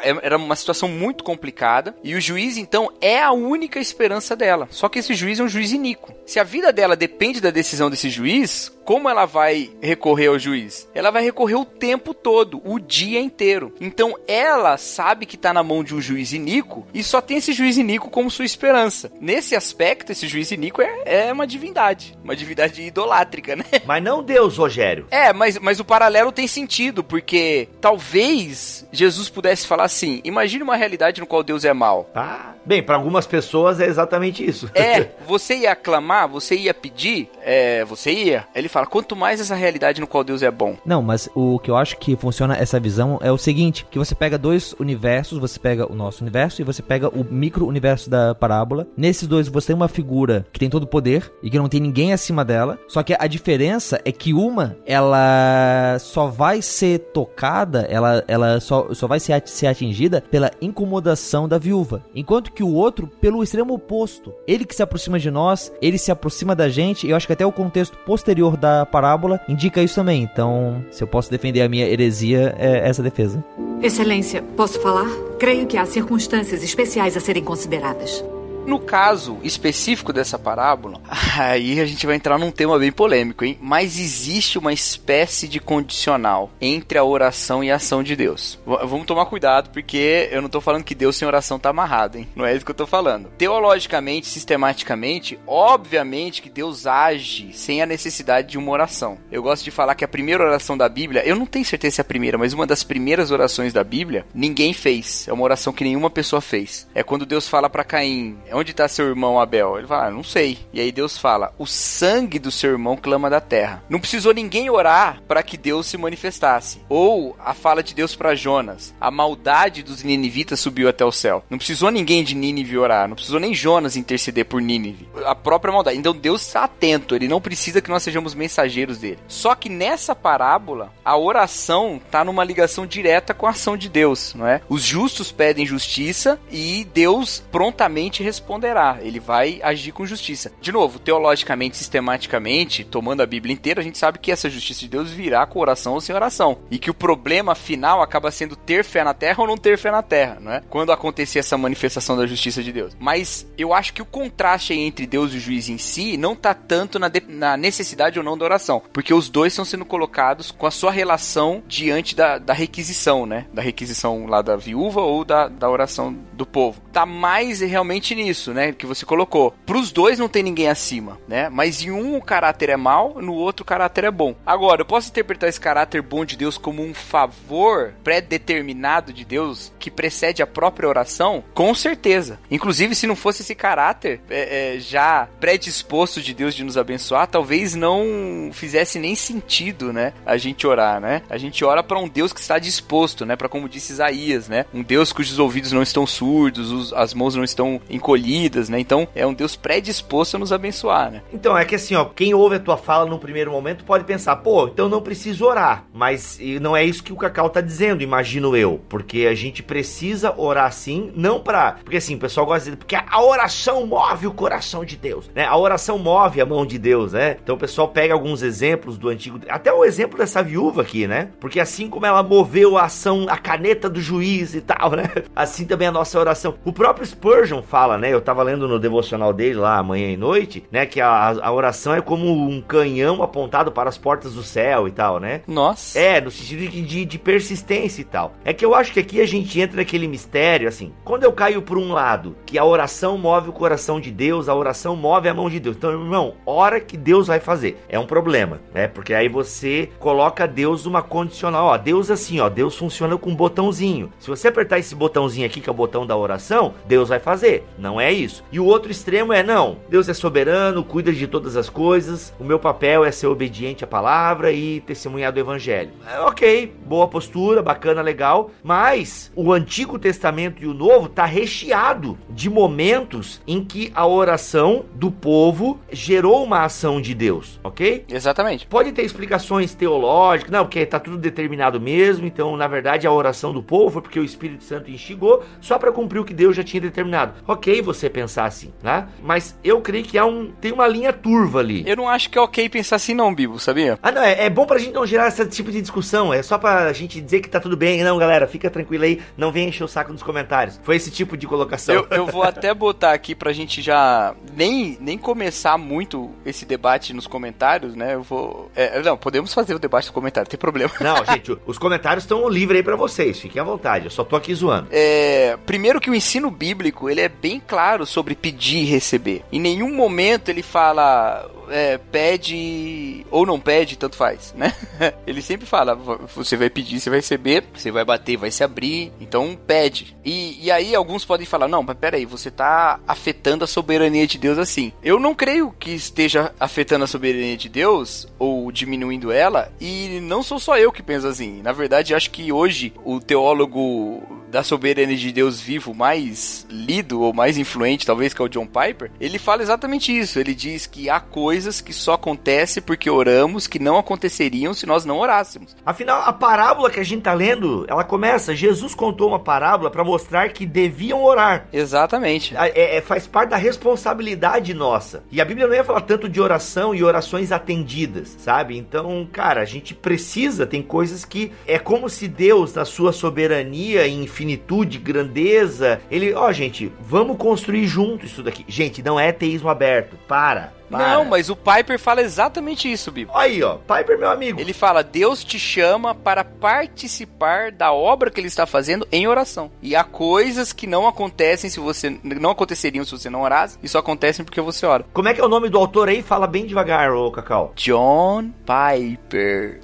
é, era uma situação muito complicada e o juiz, então, é a única esperança dela. Só que esse juiz é um juiz iníquo. Se a vida dela depende da decisão desse juiz, como ela vai recorrer ao juiz? Ela vai recorrer o tempo todo, o dia inteiro. Então ela sabe que está na mão de um juiz iníquo e só tem esse juiz iníquo como sua esperança. Nesse aspecto, esse juiz iníquo é, é uma divindade, uma divindade idolátrica, né? *laughs* Mas não Deus, Rogério. É, mas, mas o paralelo tem sentido, porque talvez Jesus pudesse falar assim: imagine uma realidade no qual Deus é mal. Ah, bem, para algumas pessoas é exatamente isso. É, *laughs* você ia clamar, você ia pedir, é, você ia. Ele fala, quanto mais essa realidade no qual Deus é bom. Não, mas o que eu acho que funciona essa visão é o seguinte, que você pega dois universos, você pega o nosso universo e você pega o micro-universo da parábola. Nesses dois você tem uma figura que tem todo o poder e que não tem ninguém acima dela, só que a diferença é que uma, ela só vai ser tocada, ela, ela só, só vai ser, ser atingida pela incomodação da viúva, enquanto que o outro, pelo extremo oposto. Ele que se aproxima de nós, ele se aproxima da gente, e eu acho que até o contexto posterior da parábola indica isso também. Então, se eu posso defender a minha heresia, é essa defesa. Excelência, posso falar? Creio que há circunstâncias especiais a serem consideradas. No caso específico dessa parábola, *laughs* aí a gente vai entrar num tema bem polêmico, hein? Mas existe uma espécie de condicional entre a oração e a ação de Deus. V vamos tomar cuidado, porque eu não tô falando que Deus sem oração tá amarrado, hein? Não é isso que eu tô falando. Teologicamente, sistematicamente, obviamente que Deus age sem a necessidade de uma oração. Eu gosto de falar que a primeira oração da Bíblia, eu não tenho certeza se é a primeira, mas uma das primeiras orações da Bíblia, ninguém fez. É uma oração que nenhuma pessoa fez. É quando Deus fala para Caim: onde está seu irmão Abel? Ele fala, ah, não sei. E aí Deus fala, o sangue do seu irmão clama da terra. Não precisou ninguém orar para que Deus se manifestasse. Ou a fala de Deus para Jonas, a maldade dos ninivitas subiu até o céu. Não precisou ninguém de Nínive orar, não precisou nem Jonas interceder por Nínive. A própria maldade. Então Deus está atento, ele não precisa que nós sejamos mensageiros dele. Só que nessa parábola, a oração está numa ligação direta com a ação de Deus, não é? Os justos pedem justiça e Deus prontamente responde responderá, ele vai agir com justiça. De novo, teologicamente, sistematicamente, tomando a Bíblia inteira, a gente sabe que essa justiça de Deus virá com oração ou sem oração. E que o problema final acaba sendo ter fé na terra ou não ter fé na terra, não é? Quando acontecer essa manifestação da justiça de Deus. Mas eu acho que o contraste entre Deus e o juiz em si não tá tanto na, na necessidade ou não da oração, porque os dois estão sendo colocados com a sua relação diante da, da requisição, né? Da requisição lá da viúva ou da, da oração do povo. Tá mais realmente nisso isso, né? Que você colocou. Pros dois não tem ninguém acima, né? Mas em um o caráter é mal, no outro o caráter é bom. Agora, eu posso interpretar esse caráter bom de Deus como um favor pré-determinado de Deus que precede a própria oração? Com certeza. Inclusive, se não fosse esse caráter é, é, já predisposto de Deus de nos abençoar, talvez não fizesse nem sentido, né? A gente orar, né? A gente ora para um Deus que está disposto, né? Para como disse Isaías, né? Um Deus cujos ouvidos não estão surdos, os, as mãos não estão encolhidas né? Então é um Deus predisposto a nos abençoar, né? Então é que assim, ó, quem ouve a tua fala no primeiro momento pode pensar, pô, então não preciso orar. Mas não é isso que o Cacau tá dizendo, imagino eu. Porque a gente precisa orar sim, não pra. Porque assim, o pessoal gosta de dizer, porque a oração move o coração de Deus, né? A oração move a mão de Deus, né? Então o pessoal pega alguns exemplos do antigo. Até o exemplo dessa viúva aqui, né? Porque assim como ela moveu a ação, a caneta do juiz e tal, né? *laughs* Assim também a nossa oração. O próprio Spurgeon fala, né? Eu tava lendo no devocional dele lá, manhã e noite, né? Que a, a oração é como um canhão apontado para as portas do céu e tal, né? Nossa. É, no sentido de, de, persistência e tal. É que eu acho que aqui a gente entra naquele mistério, assim. Quando eu caio por um lado, que a oração move o coração de Deus, a oração move a mão de Deus. Então, irmão, hora que Deus vai fazer. É um problema, né? Porque aí você coloca Deus numa condicional. Ó, Deus assim, ó, Deus funciona com um botãozinho. Se você apertar esse botãozinho aqui, que é o botão da oração, Deus vai fazer. Não é é isso. E o outro extremo é não, Deus é soberano, cuida de todas as coisas, o meu papel é ser obediente à palavra e testemunhar do evangelho. É, ok, boa postura, bacana, legal, mas o Antigo Testamento e o Novo tá recheado de momentos em que a oração do povo gerou uma ação de Deus, ok? Exatamente. Pode ter explicações teológicas, não, porque tá tudo determinado mesmo, então na verdade a oração do povo foi porque o Espírito Santo instigou só para cumprir o que Deus já tinha determinado. Ok, você pensar assim, né? Mas eu creio que há um, tem uma linha turva ali. Eu não acho que é ok pensar assim não, Bibo, sabia? Ah, não, é, é bom pra gente não gerar esse tipo de discussão, é só pra gente dizer que tá tudo bem. Não, galera, fica tranquilo aí, não vem encher o saco nos comentários. Foi esse tipo de colocação. Eu, eu vou até botar aqui pra gente já nem, nem começar muito esse debate nos comentários, né? Eu vou. É, não, podemos fazer o debate nos comentários, não tem problema. Não, gente, os comentários estão livres aí pra vocês, fiquem à vontade, eu só tô aqui zoando. É, primeiro que o ensino bíblico, ele é bem claro sobre pedir e receber. Em nenhum momento ele fala é, pede ou não pede, tanto faz, né? *laughs* Ele sempre fala, você vai pedir, você vai receber, você vai bater, vai se abrir, então pede. E, e aí alguns podem falar, não, mas peraí, você tá afetando a soberania de Deus assim. Eu não creio que esteja afetando a soberania de Deus ou diminuindo ela, e não sou só eu que penso assim. Na verdade, acho que hoje o teólogo da soberania de Deus vivo mais lido ou mais influente, talvez, que é o John Piper, ele fala exatamente isso. Ele diz que há coisas que só acontecem porque oramos que não aconteceriam se nós não orássemos. Afinal, a parábola que a gente tá lendo, ela começa, Jesus contou uma parábola para mostrar que deviam orar. Exatamente. É, é, faz parte da responsabilidade nossa. E a Bíblia não ia falar tanto de oração e orações atendidas, sabe? Então, cara, a gente precisa, tem coisas que é como se Deus, na sua soberania e infinitude, grandeza, ele, ó, gente, vamos construir junto isso daqui. Gente, não é teísmo aberto. Para. Para. Não, mas o Piper fala exatamente isso, Bibo. Aí, ó, Piper, meu amigo. Ele fala: Deus te chama para participar da obra que ele está fazendo em oração. E há coisas que não acontecem se você. não aconteceriam se você não orasse, e só acontecem porque você ora. Como é que é o nome do autor aí? Fala bem devagar, ô Cacau. John Piper.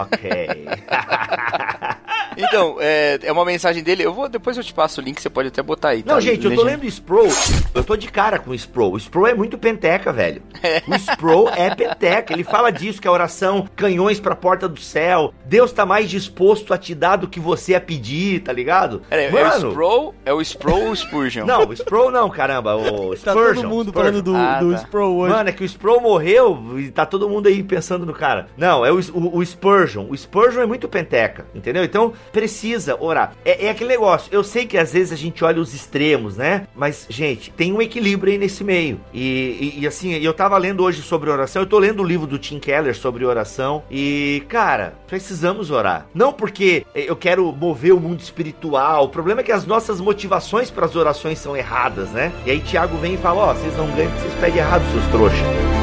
Ok. *laughs* então, é, é uma mensagem dele. Eu vou depois eu te passo o link, você pode até botar aí. Tá? Não, gente, eu tô lendo Sproul. Eu tô de cara com o Sproul. O Sproul é muito penteca, velho. *laughs* O Sproul é penteca. Ele fala disso, que a oração, canhões pra porta do céu. Deus tá mais disposto a te dar do que você a pedir, tá ligado? É, Mano, é o Sproul, é o Sproul ou o Spurgeon? Não, o Sproul não, caramba. O Spurgeon. Tá todo mundo Spurgeon. falando do, ah, do tá. Sproul hoje. Mano, é que o Sproul morreu e tá todo mundo aí pensando no cara. Não, é o, o, o Spurgeon. O Spurgeon é muito penteca, entendeu? Então, precisa orar. É, é aquele negócio. Eu sei que às vezes a gente olha os extremos, né? Mas, gente, tem um equilíbrio aí nesse meio. E, e, e assim, eu tava lendo hoje sobre oração. Eu tô lendo o livro do Tim Keller sobre oração. E, cara, precisamos orar. Não porque eu quero mover o mundo espiritual. O problema é que as nossas motivações para as orações são erradas, né? E aí Tiago vem e fala: Ó, oh, vocês não ganham porque vocês pedem errado, seus trouxas.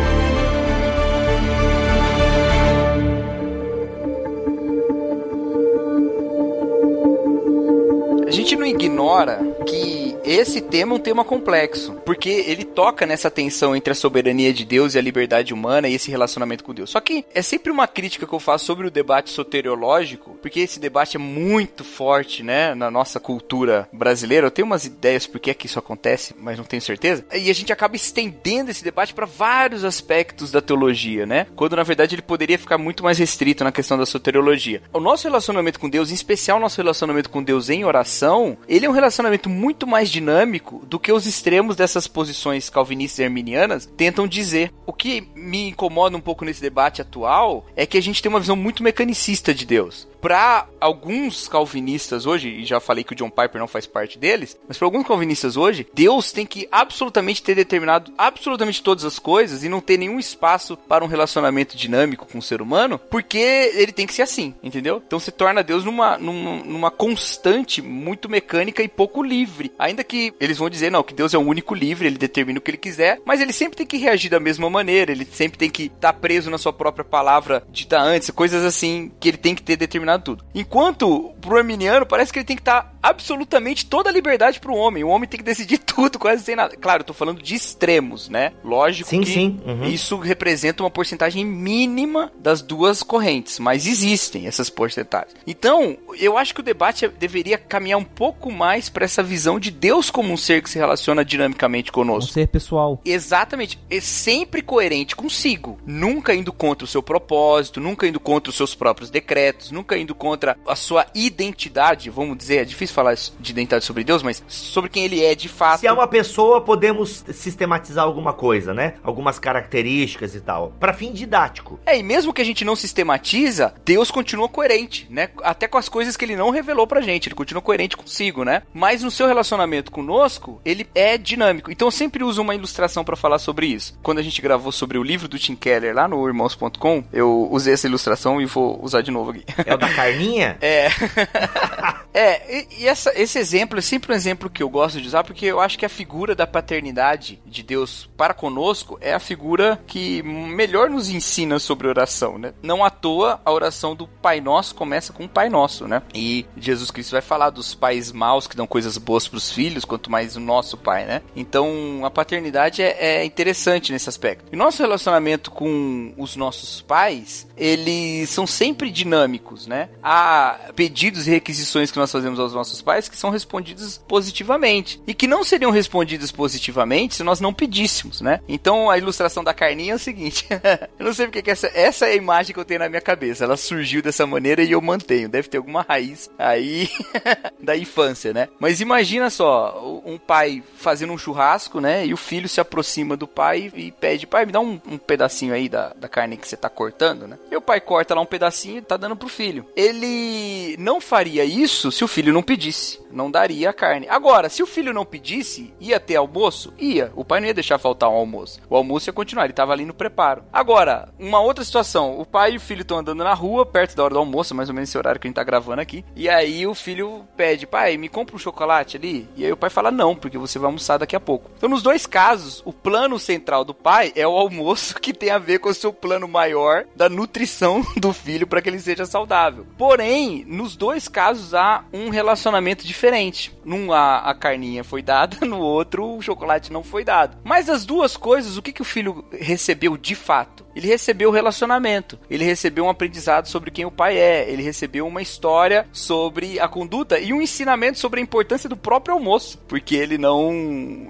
A gente não ignora que esse tema é um tema complexo, porque ele toca nessa tensão entre a soberania de Deus e a liberdade humana e esse relacionamento com Deus. Só que é sempre uma crítica que eu faço sobre o debate soteriológico, porque esse debate é muito forte, né, na nossa cultura brasileira. Eu tenho umas ideias por que é que isso acontece, mas não tenho certeza. E a gente acaba estendendo esse debate para vários aspectos da teologia, né? Quando na verdade ele poderia ficar muito mais restrito na questão da soteriologia. O nosso relacionamento com Deus, em especial o nosso relacionamento com Deus em oração, ele é um relacionamento muito mais dinâmico do que os extremos dessas posições calvinistas e arminianas tentam dizer. O que me incomoda um pouco nesse debate atual é que a gente tem uma visão muito mecanicista de Deus para alguns calvinistas hoje, e já falei que o John Piper não faz parte deles, mas para alguns calvinistas hoje, Deus tem que absolutamente ter determinado absolutamente todas as coisas e não ter nenhum espaço para um relacionamento dinâmico com o ser humano, porque ele tem que ser assim, entendeu? Então se torna Deus numa, numa, numa constante muito mecânica e pouco livre. Ainda que eles vão dizer, não, que Deus é o único livre, ele determina o que ele quiser, mas ele sempre tem que reagir da mesma maneira, ele sempre tem que estar tá preso na sua própria palavra dita antes, coisas assim que ele tem que ter determinado tudo. Enquanto pro arminiano parece que ele tem que estar tá absolutamente toda a liberdade pro homem. O homem tem que decidir *laughs* tudo, quase sem nada. Claro, eu tô falando de extremos, né? Lógico sim, que sim. Uhum. isso representa uma porcentagem mínima das duas correntes, mas existem essas porcentagens. Então, eu acho que o debate deveria caminhar um pouco mais para essa visão de Deus como um ser que se relaciona dinamicamente conosco. Um ser pessoal. Exatamente. É sempre coerente consigo. Nunca indo contra o seu propósito, nunca indo contra os seus próprios decretos, nunca indo contra a sua identidade. Vamos dizer, é difícil falar de identidade sobre Deus, mas sobre quem ele é de fato. Se é uma pessoa, podemos sistematizar alguma coisa, né? Algumas características e tal. Para fim didático. É, e mesmo que a gente não sistematiza, Deus continua coerente, né? Até com as coisas que ele não revelou pra gente. Ele continua coerente consigo, né? Mas no seu relacionamento conosco, ele é dinâmico. Então eu sempre uso uma ilustração para falar sobre isso. Quando a gente gravou sobre o livro do Tim Keller lá no irmãos.com, eu usei essa ilustração e vou usar de novo aqui. É o da carninha? é. *laughs* é, e, e essa, esse exemplo é sempre um exemplo que eu gosto de usar porque eu acho que a figura da paternidade de Deus para conosco é a figura que melhor nos ensina sobre oração, né? Não à toa a oração do Pai Nosso começa com o Pai Nosso, né? E Jesus Cristo vai falar dos pais maus que dão coisas boas para os filhos, quanto mais o nosso Pai, né? Então a paternidade é, é interessante nesse aspecto. E nosso relacionamento com os nossos pais, eles são sempre dinâmicos, né? Há pedidos e requisições que nós fazemos aos nossos pais que são respondidos positivamente e que não seriam respondidos positivamente se nós não pedíssemos, né? Então a ilustração da carninha é o seguinte: *laughs* eu não sei porque que essa, essa é a imagem que eu tenho na minha cabeça. Ela surgiu dessa maneira e eu mantenho. Deve ter alguma raiz aí *laughs* da infância, né? Mas imagina só, um pai fazendo um churrasco, né? E o filho se aproxima do pai e pede: pai, me dá um, um pedacinho aí da, da carne que você tá cortando, né? E o pai corta lá um pedacinho e tá dando pro filho. Ele não faria isso se o filho não pedisse. Não daria a carne. Agora, se o filho não pedisse, ia ter almoço? Ia. O pai não ia deixar faltar um almoço. O almoço ia continuar, ele tava ali no preparo. Agora, uma outra situação: o pai e o filho estão andando na rua, perto da hora do almoço, mais ou menos esse horário que a gente tá gravando aqui. E aí o filho pede: pai, me compra um chocolate ali? E aí o pai fala: não, porque você vai almoçar daqui a pouco. Então, nos dois casos, o plano central do pai é o almoço *laughs* que tem a ver com o seu plano maior da nutrição *laughs* do filho para que ele seja saudável. Porém, nos dois casos há um relacionamento diferente. Num a, a carninha foi dada, *laughs* no outro o chocolate não foi dado. Mas as duas coisas, o que, que o filho recebeu de fato? Ele recebeu o relacionamento, ele recebeu um aprendizado sobre quem o pai é, ele recebeu uma história sobre a conduta e um ensinamento sobre a importância do próprio almoço, porque ele não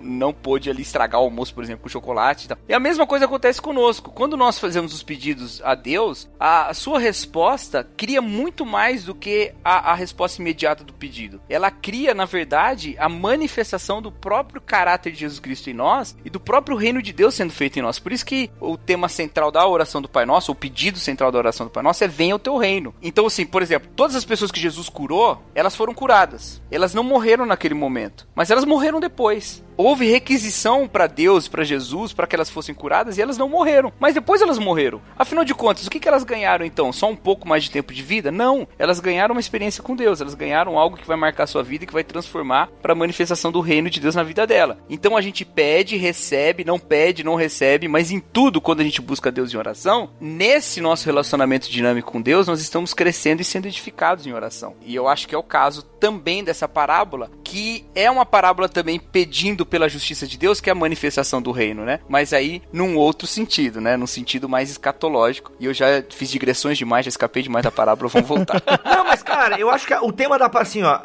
não pôde ali estragar o almoço, por exemplo, com chocolate e tal. E a mesma coisa acontece conosco. Quando nós fazemos os pedidos a Deus, a sua resposta cria muito mais do que a, a resposta imediata do pedido. Ela cria, na verdade, a manifestação do próprio caráter de Jesus Cristo em nós e do próprio reino de Deus sendo feito em nós. Por isso que o tema central da oração do Pai Nosso, o pedido central da oração do Pai Nosso é venha o teu reino. Então, assim, por exemplo, todas as pessoas que Jesus curou, elas foram curadas. Elas não morreram naquele momento, mas elas morreram depois. Houve requisição para Deus, para Jesus, para que elas fossem curadas e elas não morreram. Mas depois elas morreram. Afinal de contas, o que, que elas ganharam então? Só um pouco mais de tempo de vida? Não. Elas ganharam uma experiência com Deus. Elas ganharam algo que vai marcar sua vida e que vai transformar para a manifestação do reino de Deus na vida dela. Então a gente pede, recebe, não pede, não recebe, mas em tudo, quando a gente busca Deus em oração, nesse nosso relacionamento dinâmico com Deus, nós estamos crescendo e sendo edificados em oração. E eu acho que é o caso também dessa parábola, que é uma parábola também pedindo pela justiça de Deus, que é a manifestação do reino, né? Mas aí num outro sentido, né? Num sentido mais escatológico. E eu já fiz digressões demais, já escapei demais da parábola, vamos voltar. *laughs* Não, mas cara, eu acho que o tema da assim, ó,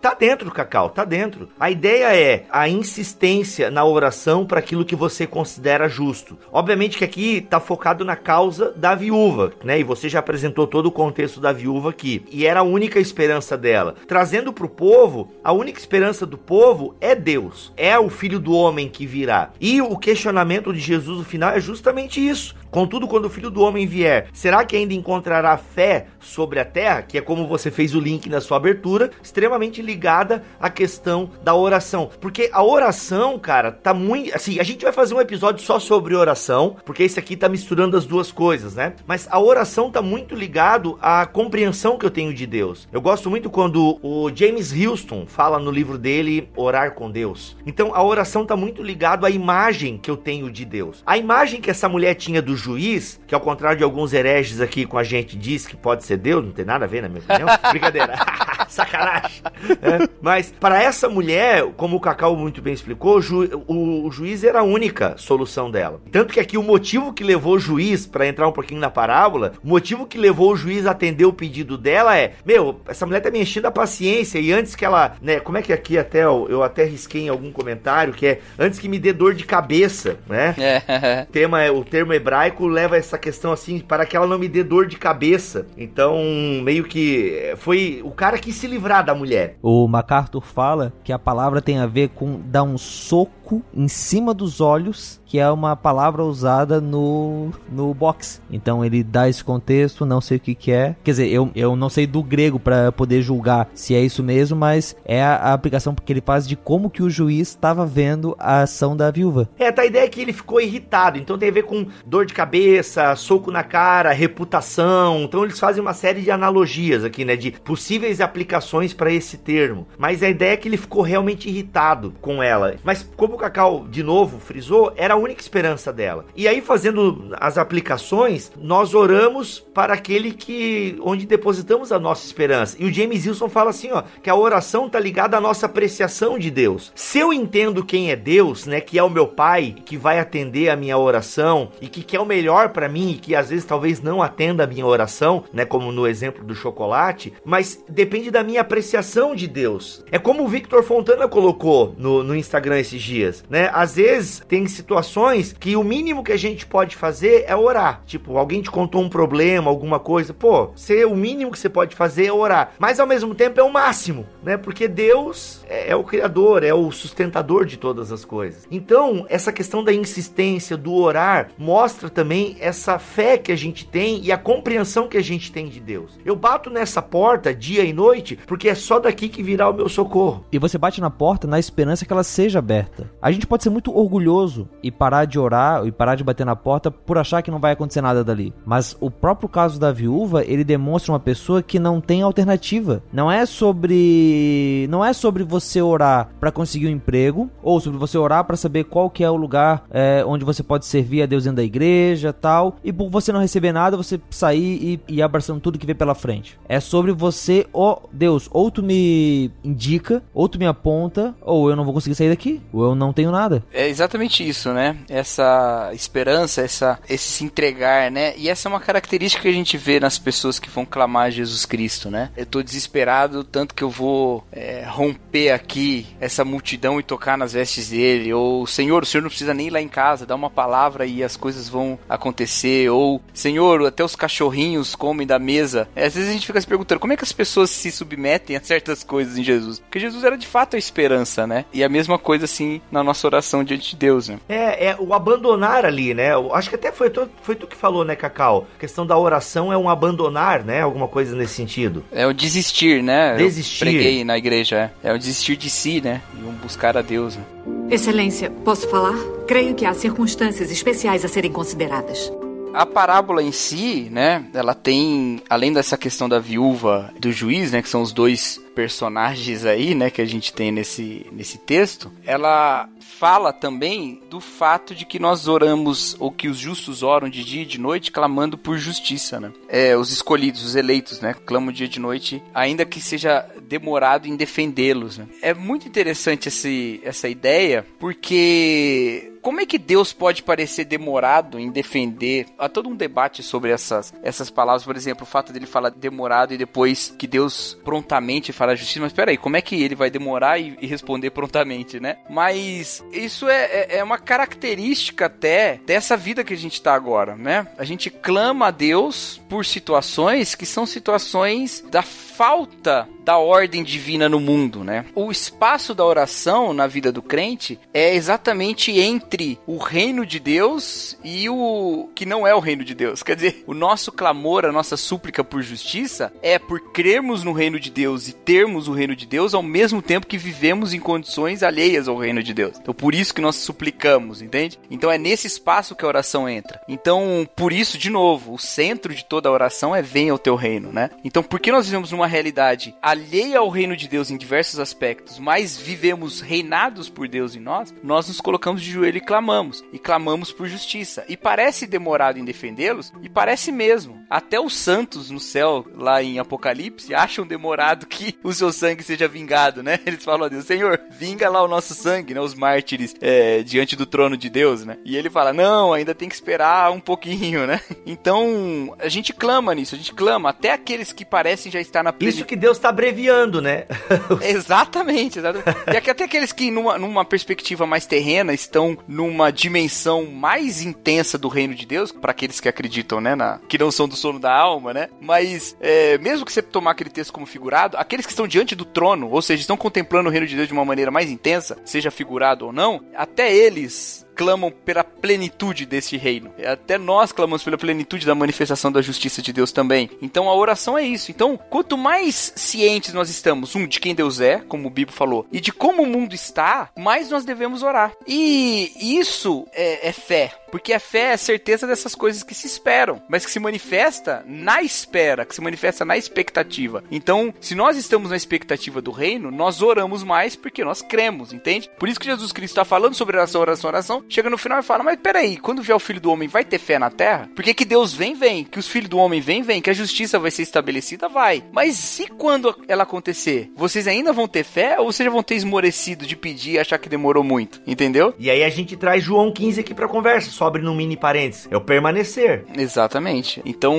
tá dentro, Cacau, tá dentro. A ideia é a insistência na oração para aquilo que você considera justo. Obviamente que aqui tá focado na causa da viúva, né? E você já apresentou todo o contexto da viúva aqui. E era a única esperança dela. Trazendo pro povo, a única esperança do povo é Deus. É o filho do homem que virá. E o questionamento de Jesus no final é justamente isso. Contudo, quando o filho do homem vier, será que ainda encontrará fé sobre a terra? Que é como você fez o link na sua abertura, extremamente ligada à questão da oração. Porque a oração, cara, tá muito. Assim, a gente vai fazer um episódio só sobre oração, porque esse aqui tá misturando as duas coisas, né? Mas a oração tá muito ligado à compreensão que eu tenho de Deus. Eu gosto muito quando o James Houston fala no livro dele Orar com Deus. Então, a oração está muito ligado à imagem que eu tenho de Deus. A imagem que essa mulher tinha do juiz, que ao contrário de alguns hereges aqui com a gente diz que pode ser Deus, não tem nada a ver na minha opinião. *laughs* Brincadeira. *laughs* Sacanagem. É. Mas para essa mulher, como o Cacau muito bem explicou, ju o, o, juiz era a única solução dela. Tanto que aqui o motivo que levou o juiz, para entrar um pouquinho na parábola, o motivo que levou o juiz a atender o pedido dela é: Meu, essa mulher tá me enchendo a paciência e antes que ela, né, como é que aqui até eu, eu até risquei em algum comentário que é antes que me dê dor de cabeça, né? É. o, *laughs* tema, é, o termo hebraico leva essa questão assim para que ela não me dê dor de cabeça. Então, meio que foi o cara que se livrar da mulher. O MacArthur fala que a palavra tem a ver com dar um soco em cima dos olhos, que é uma palavra usada no, no box. Então ele dá esse contexto, não sei o que, que é. Quer dizer, eu, eu não sei do grego para poder julgar se é isso mesmo, mas é a, a aplicação que ele faz de como que o juiz estava vendo a ação da viúva. É, tá a ideia é que ele ficou irritado, então tem a ver com dor de cabeça, soco na cara, reputação. Então eles fazem uma série de analogias aqui, né, de possíveis aplicações para esse termo. Mas a ideia é que ele ficou realmente irritado com ela. Mas como o Cacau de novo frisou, era a única esperança dela. E aí fazendo as aplicações, nós oramos para aquele que onde depositamos a nossa esperança. E o James Wilson fala assim, ó, que a oração está ligada à nossa apreciação de Deus. Se eu entendo quem é Deus, né, que é o meu pai, que vai atender a minha oração e que quer o melhor para mim e que às vezes talvez não atenda a minha oração, né, como no exemplo do chocolate, mas depende da minha apreciação de Deus. É como o Victor Fontana colocou no, no Instagram esses dias, né? Às vezes tem situações que o mínimo que a gente pode fazer é orar. Tipo, alguém te contou um problema, alguma coisa, pô, você, o mínimo que você pode fazer é orar. Mas ao mesmo tempo é o máximo, né? Porque Deus é, é o criador, é o sustentador de todas as coisas. Então, essa questão da insistência, do orar, mostra também essa fé que a gente tem e a compreensão que a gente tem de Deus. Eu bato nessa porta dia e noite porque é só daqui que virá o meu socorro. E você bate na porta na esperança que ela seja aberta. A gente pode ser muito orgulhoso e parar de orar e parar de bater na porta por achar que não vai acontecer nada dali. Mas o próprio caso da viúva, ele demonstra uma pessoa que não tem alternativa. Não é sobre não é sobre você orar para conseguir um emprego ou sobre você orar para saber qual que é o lugar é, onde você pode servir a Deus dentro da igreja, tal. E por você não receber nada, você sair e, abraçando tudo que vem pela frente. É sobre você, ó oh, Deus, ou tu me indica, ou tu me aponta, ou eu não vou conseguir sair daqui, ou eu não tenho nada. É exatamente isso, né? Essa esperança, essa, esse se entregar, né? E essa é uma característica que a gente vê nas pessoas que vão clamar a Jesus Cristo, né? Eu tô desesperado, tanto que eu vou é, romper aqui essa multidão e tocar nas vestes dele, ou Senhor, o Senhor não precisa nem ir lá em casa, dá uma palavra e as coisas vão acontecer, ou Senhor, até os cachorrinhos comem da mesa. É, às vezes a gente fica se perguntando como é que as pessoas se submetem a certas coisas em Jesus, porque Jesus era de fato a esperança, né? E a mesma coisa assim na nossa oração diante de Deus, né? É, é o abandonar ali, né? Eu acho que até foi tu, foi tu que falou, né, Cacau? A questão da oração é um abandonar, né? Alguma coisa nesse sentido. É o desistir, né? Desistir. Eu preguei na igreja, é. É o desistir de si, né? E um buscar a Deus, né? Excelência, posso falar? Creio que há circunstâncias especiais a serem consideradas. A parábola em si, né, ela tem, além dessa questão da viúva do juiz, né, que são os dois personagens aí, né, que a gente tem nesse, nesse texto, ela fala também do fato de que nós oramos, ou que os justos oram de dia e de noite, clamando por justiça, né? É, os escolhidos, os eleitos, né, clamam dia e de noite, ainda que seja demorado em defendê-los, né? É muito interessante esse, essa ideia, porque como é que Deus pode parecer demorado em defender? Há todo um debate sobre essas, essas palavras, por exemplo, o fato dele falar demorado e depois que Deus prontamente fala justiça. Mas peraí, como é que ele vai demorar e, e responder prontamente, né? Mas isso é, é, é, uma característica até dessa vida que a gente está agora, né? A gente clama a Deus por situações que são situações da falta da ordem divina no mundo, né? O espaço da oração na vida do crente é exatamente entre entre o reino de Deus e o que não é o reino de Deus. Quer dizer, o nosso clamor, a nossa súplica por justiça é por crermos no reino de Deus e termos o reino de Deus ao mesmo tempo que vivemos em condições alheias ao reino de Deus. Então, por isso que nós suplicamos, entende? Então, é nesse espaço que a oração entra. Então, por isso, de novo, o centro de toda a oração é venha o teu reino, né? Então, porque nós vivemos numa realidade alheia ao reino de Deus em diversos aspectos, mas vivemos reinados por Deus em nós, nós nos colocamos de joelho e clamamos. E clamamos por justiça. E parece demorado em defendê-los, e parece mesmo. Até os santos no céu, lá em Apocalipse, acham demorado que o seu sangue seja vingado, né? Eles falam a Deus, Senhor, vinga lá o nosso sangue, né? Os mártires é, diante do trono de Deus, né? E ele fala, não, ainda tem que esperar um pouquinho, né? *laughs* Então, a gente clama nisso, a gente clama. Até aqueles que parecem já estar na Isso que Deus está abreviando, né? *laughs* exatamente, exatamente. E até aqueles que, numa, numa perspectiva mais terrena, estão numa dimensão mais intensa do reino de Deus, para aqueles que acreditam, né? Na, que não são do sono da alma, né? Mas, é, mesmo que você tomar aquele texto como figurado, aqueles que estão diante do trono, ou seja, estão contemplando o reino de Deus de uma maneira mais intensa, seja figurado ou não, até eles clamam pela plenitude desse reino. Até nós clamamos pela plenitude da manifestação da justiça de Deus também. Então a oração é isso. Então, quanto mais cientes nós estamos, um, de quem Deus é, como o Bíblia falou, e de como o mundo está, mais nós devemos orar. E isso é, é fé. Porque a fé é a certeza dessas coisas que se esperam, mas que se manifesta na espera, que se manifesta na expectativa. Então, se nós estamos na expectativa do reino, nós oramos mais porque nós cremos, entende? Por isso que Jesus Cristo está falando sobre oração, oração, oração. Chega no final e fala: Mas peraí, quando vier o filho do homem, vai ter fé na terra? Porque que Deus vem, vem. Que os filhos do homem vem, vem. Que a justiça vai ser estabelecida, vai. Mas e quando ela acontecer? Vocês ainda vão ter fé ou vocês já vão ter esmorecido de pedir e achar que demorou muito? Entendeu? E aí a gente traz João 15 aqui pra conversa sobre no mini parênteses. É o permanecer. Exatamente. Então,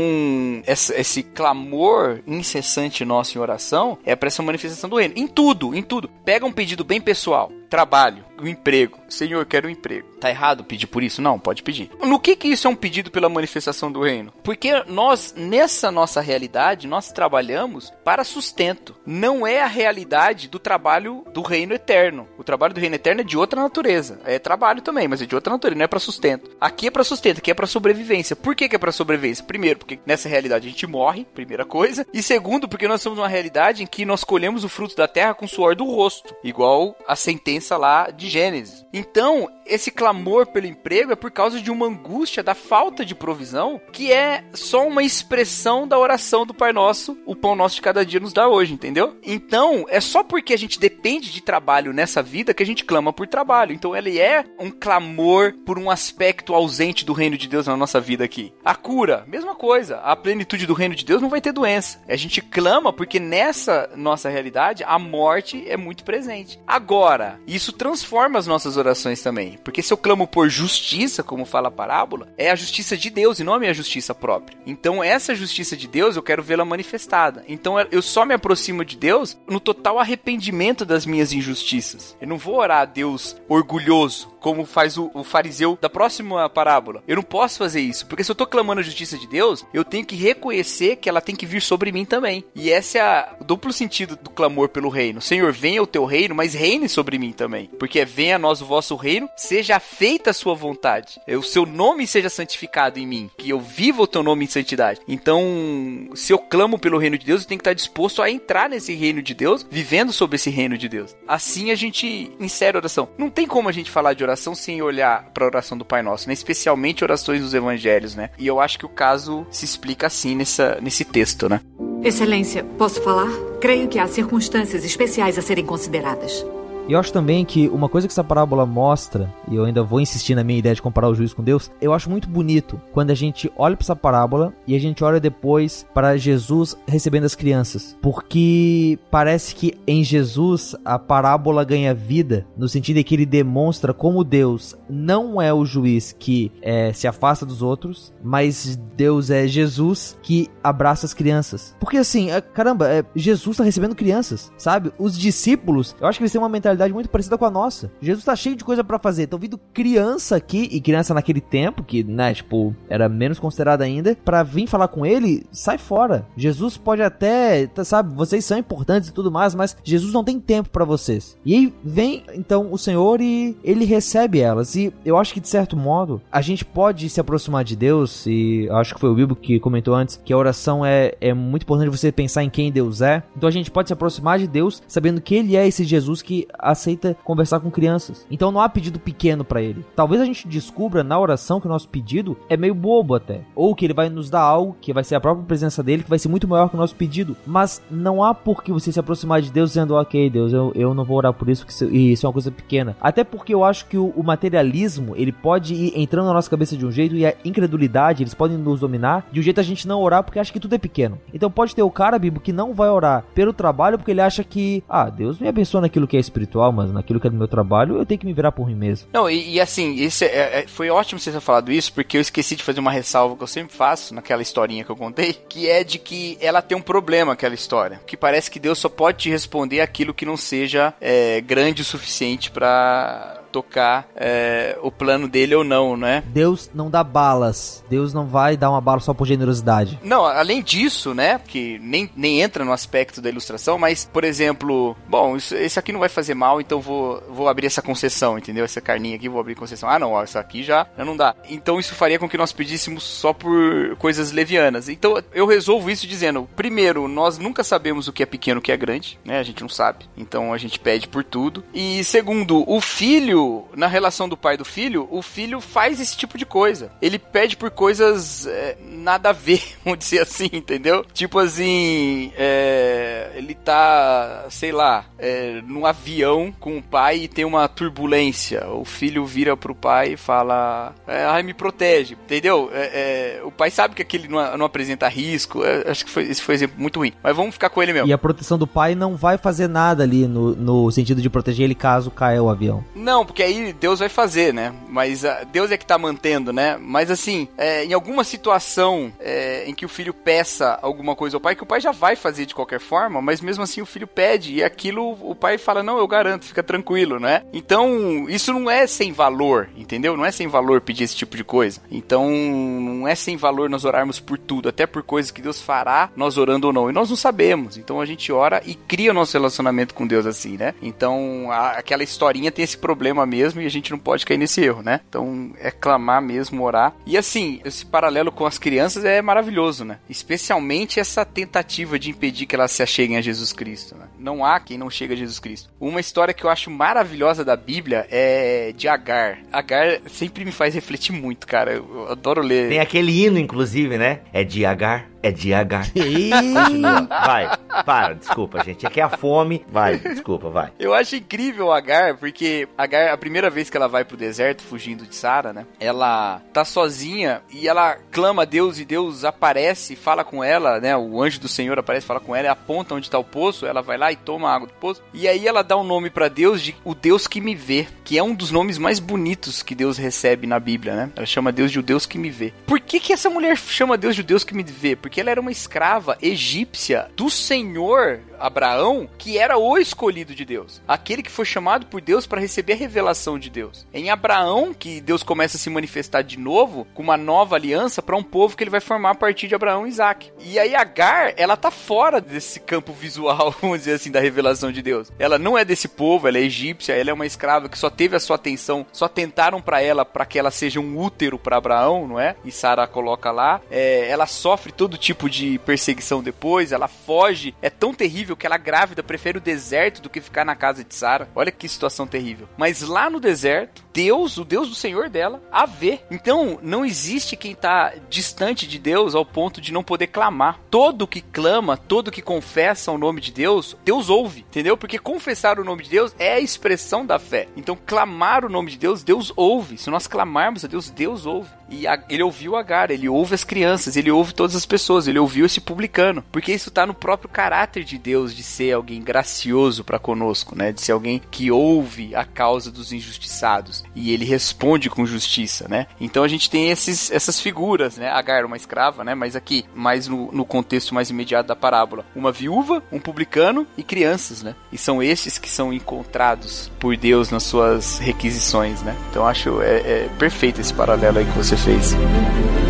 esse, clamor incessante nosso em oração é para essa manifestação do reino. Em tudo, em tudo. Pega um pedido bem pessoal. Trabalho, um emprego. Senhor, quero um emprego. Tá errado pedir por isso? Não, pode pedir. No que que isso é um pedido pela manifestação do reino? Porque nós, nessa nossa realidade, nós trabalhamos para sustento. Não é a realidade do trabalho do reino eterno. O trabalho do reino eterno é de outra natureza. É trabalho também, mas é de outra natureza, não é para sustento. Aqui é para sustento, aqui é para sobrevivência. Por que, que é para sobrevivência? Primeiro, porque nessa realidade a gente morre, primeira coisa. E segundo, porque nós somos uma realidade em que nós colhemos o fruto da terra com o suor do rosto, igual a sentença lá de Gênesis. Então, esse clamor pelo emprego é por causa de uma angústia da falta de provisão, que é só uma expressão da oração do Pai Nosso, o pão nosso de cada dia nos dá hoje, entendeu? Então, é só porque a gente depende de trabalho nessa vida que a gente clama por trabalho. Então, ele é um clamor por um aspecto ausente do reino de Deus na nossa vida aqui. A cura, mesma coisa. A plenitude do reino de Deus não vai ter doença. A gente clama porque nessa nossa realidade a morte é muito presente. Agora, isso transforma as nossas orações também. Porque se eu clamo por justiça, como fala a parábola, é a justiça de Deus e não a minha justiça própria. Então, essa justiça de Deus eu quero vê-la manifestada. Então, eu só me aproximo de Deus no total arrependimento das minhas injustiças. Eu não vou orar a Deus orgulhoso, como faz o, o, fariseu da próxima parábola. Eu não posso fazer isso, porque se eu tô clamando a justiça de Deus, eu tenho que reconhecer que ela tem que vir sobre mim também. E esse é o duplo sentido do clamor pelo reino. Senhor, venha o teu reino, mas reine sobre mim também. Porque é venha a nós o vosso reino, seja feita a sua vontade. O seu nome seja santificado em mim, que eu viva o teu nome em santidade. Então, se eu clamo pelo reino de Deus, eu tenho que estar disposto a entrar nesse reino de Deus, vivendo sobre esse reino de Deus. Assim a gente insere a oração. Não tem como a gente falar de oração sem olhar para a oração do Pai Nosso, né? especialmente orações dos evangelhos, né? E eu acho que o caso se explica assim nessa, nesse texto, né? Excelência, posso falar? Creio que há circunstâncias especiais a serem consideradas. E eu acho também que uma coisa que essa parábola mostra, e eu ainda vou insistir na minha ideia de comparar o juiz com Deus, eu acho muito bonito quando a gente olha para essa parábola e a gente olha depois para Jesus recebendo as crianças. Porque parece que em Jesus a parábola ganha vida, no sentido de que ele demonstra como Deus não é o juiz que é, se afasta dos outros, mas Deus é Jesus que abraça as crianças. Porque assim, é, caramba, é, Jesus está recebendo crianças, sabe? Os discípulos, eu acho que eles têm uma mentalidade muito parecida com a nossa. Jesus tá cheio de coisa para fazer. Tô vindo criança aqui, e criança naquele tempo, que, né, tipo, era menos considerada ainda, para vir falar com ele, sai fora. Jesus pode até, tá, sabe, vocês são importantes e tudo mais, mas Jesus não tem tempo para vocês. E aí vem, então, o Senhor e ele recebe elas. E eu acho que, de certo modo, a gente pode se aproximar de Deus, e acho que foi o Bibo que comentou antes, que a oração é, é muito importante você pensar em quem Deus é. Então a gente pode se aproximar de Deus sabendo que Ele é esse Jesus que aceita conversar com crianças. Então não há pedido pequeno para Ele. Talvez a gente descubra na oração que o nosso pedido é meio bobo até. Ou que Ele vai nos dar algo que vai ser a própria presença dele, que vai ser muito maior que o nosso pedido. Mas não há por que você se aproximar de Deus dizendo, ok, Deus, eu, eu não vou orar por isso, porque isso é uma coisa pequena. Até porque eu acho que o, o materialismo, ele pode ir entrando na nossa cabeça de um jeito e a incredulidade, eles podem nos dominar de um jeito a gente não orar porque acha que tudo é pequeno. Então pode ter o cara, Bibo, que não vai orar pelo trabalho porque ele acha que, ah, Deus me abençoa naquilo que é espiritual, mas naquilo que é do meu trabalho eu tenho que me virar por mim mesmo. Não, e, e assim, esse é, é, foi ótimo você ter falado isso, porque eu esqueci de fazer uma ressalva que eu sempre faço naquela historinha que eu contei, que é de que ela tem um problema, aquela história. Que parece que Deus só pode te responder aquilo que não seja é, grande o suficiente para tocar é, o plano dele ou não, né? Deus não dá balas. Deus não vai dar uma bala só por generosidade. Não, além disso, né? Que nem, nem entra no aspecto da ilustração, mas, por exemplo, bom, isso, esse aqui não vai fazer mal, então vou, vou abrir essa concessão, entendeu? Essa carninha aqui, vou abrir concessão. Ah, não, ó, essa aqui já, já não dá. Então isso faria com que nós pedíssemos só por coisas levianas. Então eu resolvo isso dizendo: primeiro, nós nunca sabemos o que é pequeno, o que é grande, né? A gente não sabe. Então a gente pede por tudo. E segundo, o filho filho, na relação do pai e do filho, o filho faz esse tipo de coisa. Ele pede por coisas é, nada a ver, *laughs* vamos dizer assim, entendeu? Tipo assim, é, ele tá, sei lá, é, num avião com o pai e tem uma turbulência. O filho vira pro pai e fala: é, Ai, me protege, entendeu? É, é, o pai sabe que aquele não, não apresenta risco. acho que foi, esse foi um exemplo muito ruim. Mas vamos ficar com ele mesmo. E a proteção do pai não vai fazer nada ali no, no sentido de proteger ele caso caia o avião. Não, porque aí Deus vai fazer, né? Mas uh, Deus é que tá mantendo, né? Mas assim, é, em alguma situação é, em que o filho peça alguma coisa ao pai, que o pai já vai fazer de qualquer forma, mas mesmo assim o filho pede e aquilo o pai fala: Não, eu garanto, fica tranquilo, né? Então, isso não é sem valor, entendeu? Não é sem valor pedir esse tipo de coisa. Então, não é sem valor nós orarmos por tudo, até por coisas que Deus fará, nós orando ou não. E nós não sabemos. Então a gente ora e cria o nosso relacionamento com Deus assim, né? Então, a, aquela historinha tem esse problema mesmo e a gente não pode cair nesse erro, né? Então é clamar mesmo, orar. E assim, esse paralelo com as crianças é maravilhoso, né? Especialmente essa tentativa de impedir que elas se acheguem a Jesus Cristo. Né? Não há quem não chegue a Jesus Cristo. Uma história que eu acho maravilhosa da Bíblia é de Agar. Agar sempre me faz refletir muito, cara. Eu adoro ler. Tem aquele hino, inclusive, né? É de Agar é DH. Continua. Vai, para, desculpa, gente. É que é a fome. Vai, desculpa, vai. Eu acho incrível a Agar, porque Agar, a primeira vez que ela vai pro deserto, fugindo de Sara, né? Ela tá sozinha e ela clama a Deus e Deus aparece, fala com ela, né? O anjo do Senhor aparece, fala com ela e aponta onde tá o poço. Ela vai lá e toma a água do poço. E aí ela dá um nome para Deus de o Deus que me vê, que é um dos nomes mais bonitos que Deus recebe na Bíblia, né? Ela chama Deus de o Deus que me vê. Por que que essa mulher chama Deus de o Deus que me vê? Porque porque ela era uma escrava egípcia do Senhor Abraão, que era o escolhido de Deus, aquele que foi chamado por Deus para receber a revelação de Deus. Em Abraão que Deus começa a se manifestar de novo com uma nova aliança para um povo que ele vai formar a partir de Abraão e Isaac. E aí Agar, ela tá fora desse campo visual, *laughs* vamos dizer assim, da revelação de Deus. Ela não é desse povo, ela é egípcia, ela é uma escrava que só teve a sua atenção, só tentaram para ela para que ela seja um útero para Abraão, não é? E Sara coloca lá. É, ela sofre todo tipo de perseguição depois, ela foge. É tão terrível que ela grávida prefere o deserto do que ficar na casa de Sara. Olha que situação terrível. Mas lá no deserto, Deus, o Deus do Senhor dela, a vê. Então, não existe quem está distante de Deus ao ponto de não poder clamar. Todo que clama, todo que confessa o nome de Deus, Deus ouve, entendeu? Porque confessar o nome de Deus é a expressão da fé. Então, clamar o nome de Deus, Deus ouve. Se nós clamarmos a Deus, Deus ouve. E a, ele ouviu Agar, ele ouve as crianças, ele ouve todas as pessoas, ele ouviu esse publicano. Porque isso tá no próprio caráter de Deus de ser alguém gracioso para conosco, né? De ser alguém que ouve a causa dos injustiçados e ele responde com justiça, né? Então a gente tem esses, essas figuras, né? Agar, uma escrava, né? Mas aqui, mais no, no contexto mais imediato da parábola, uma viúva, um publicano e crianças, né? E são estes que são encontrados por Deus nas suas requisições, né? Então acho é, é perfeito esse paralelo aí que você fez.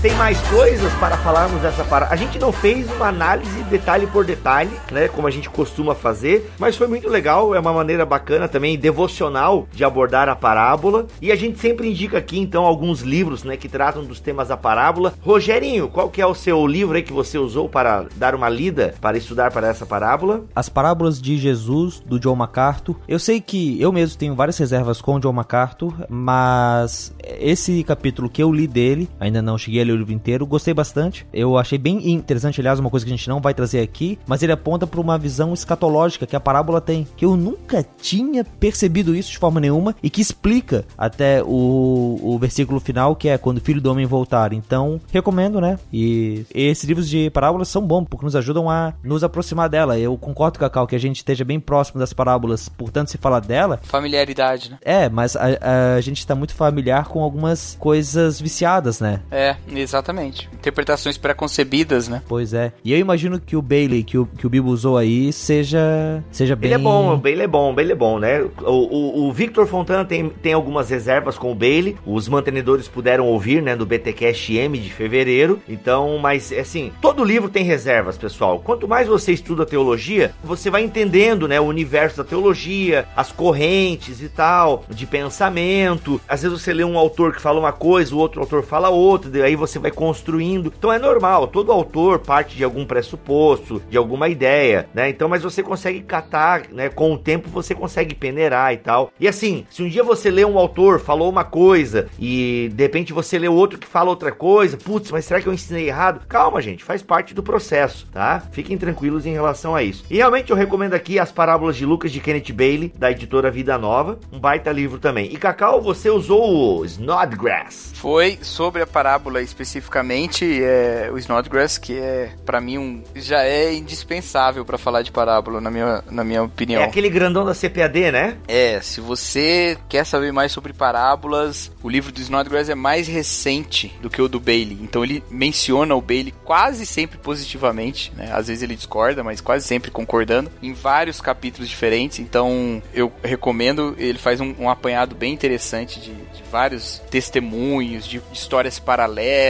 Tem mais coisas para falarmos dessa parada. A gente não fez uma análise detalhe por detalhe, né? Como a gente costuma fazer, mas foi muito legal. É uma maneira bacana também, devocional, de abordar a parábola. E a gente sempre indica aqui, então, alguns livros, né? Que tratam dos temas da parábola. Rogerinho, qual que é o seu livro aí que você usou para dar uma lida, para estudar para essa parábola? As Parábolas de Jesus, do John MacArthur. Eu sei que eu mesmo tenho várias reservas com o John MacArthur, mas esse capítulo que eu li dele, ainda não cheguei a o livro inteiro, gostei bastante. Eu achei bem interessante, aliás, uma coisa que a gente não vai trazer aqui, mas ele aponta para uma visão escatológica que a parábola tem, que eu nunca tinha percebido isso de forma nenhuma e que explica até o, o versículo final, que é quando o filho do homem voltar. Então, recomendo, né? E esses livros de parábolas são bons, porque nos ajudam a nos aproximar dela. Eu concordo, Cacau, que a gente esteja bem próximo das parábolas, portanto, se falar dela. Familiaridade, né? É, mas a, a gente está muito familiar com algumas coisas viciadas, né? É, exatamente. Interpretações preconcebidas, né? Pois é. E eu imagino que o Bailey, que o, que o Bibo usou aí, seja, seja bem... Ele é bom, o Bailey é bom, o Bailey é bom, né? O, o, o Victor Fontana tem, tem algumas reservas com o Bailey, os mantenedores puderam ouvir, né, do BTcast M de fevereiro, então, mas, assim, todo livro tem reservas, pessoal. Quanto mais você estuda teologia, você vai entendendo, né, o universo da teologia, as correntes e tal, de pensamento. Às vezes você lê um autor que fala uma coisa, o outro autor fala outra, aí você vai construindo. Então é normal, todo autor parte de algum pressuposto, de alguma ideia, né? Então, mas você consegue catar, né? Com o tempo você consegue peneirar e tal. E assim, se um dia você lê um autor, falou uma coisa e de repente você lê outro que fala outra coisa, putz, mas será que eu ensinei errado? Calma, gente, faz parte do processo, tá? Fiquem tranquilos em relação a isso. E realmente eu recomendo aqui as parábolas de Lucas de Kenneth Bailey, da editora Vida Nova, um baita livro também. E Cacau, você usou o Snodgrass. Foi sobre a parábola especificamente é, o Snodgrass, que é para mim um já é indispensável para falar de parábola na minha, na minha opinião. É aquele grandão da CPAD, né? É, se você quer saber mais sobre parábolas, o livro do Snodgrass é mais recente do que o do Bailey. Então ele menciona o Bailey quase sempre positivamente, né? Às vezes ele discorda, mas quase sempre concordando em vários capítulos diferentes. Então eu recomendo, ele faz um, um apanhado bem interessante de, de vários testemunhos, de, de histórias paralelas,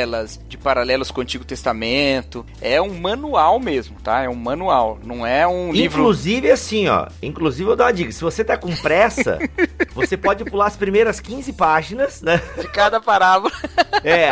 de paralelos com o Antigo Testamento. É um manual mesmo, tá? É um manual, não é um livro. Inclusive, assim, ó. Inclusive, eu dou uma dica: se você tá com pressa, *laughs* você pode pular as primeiras 15 páginas, né? De cada parábola. é,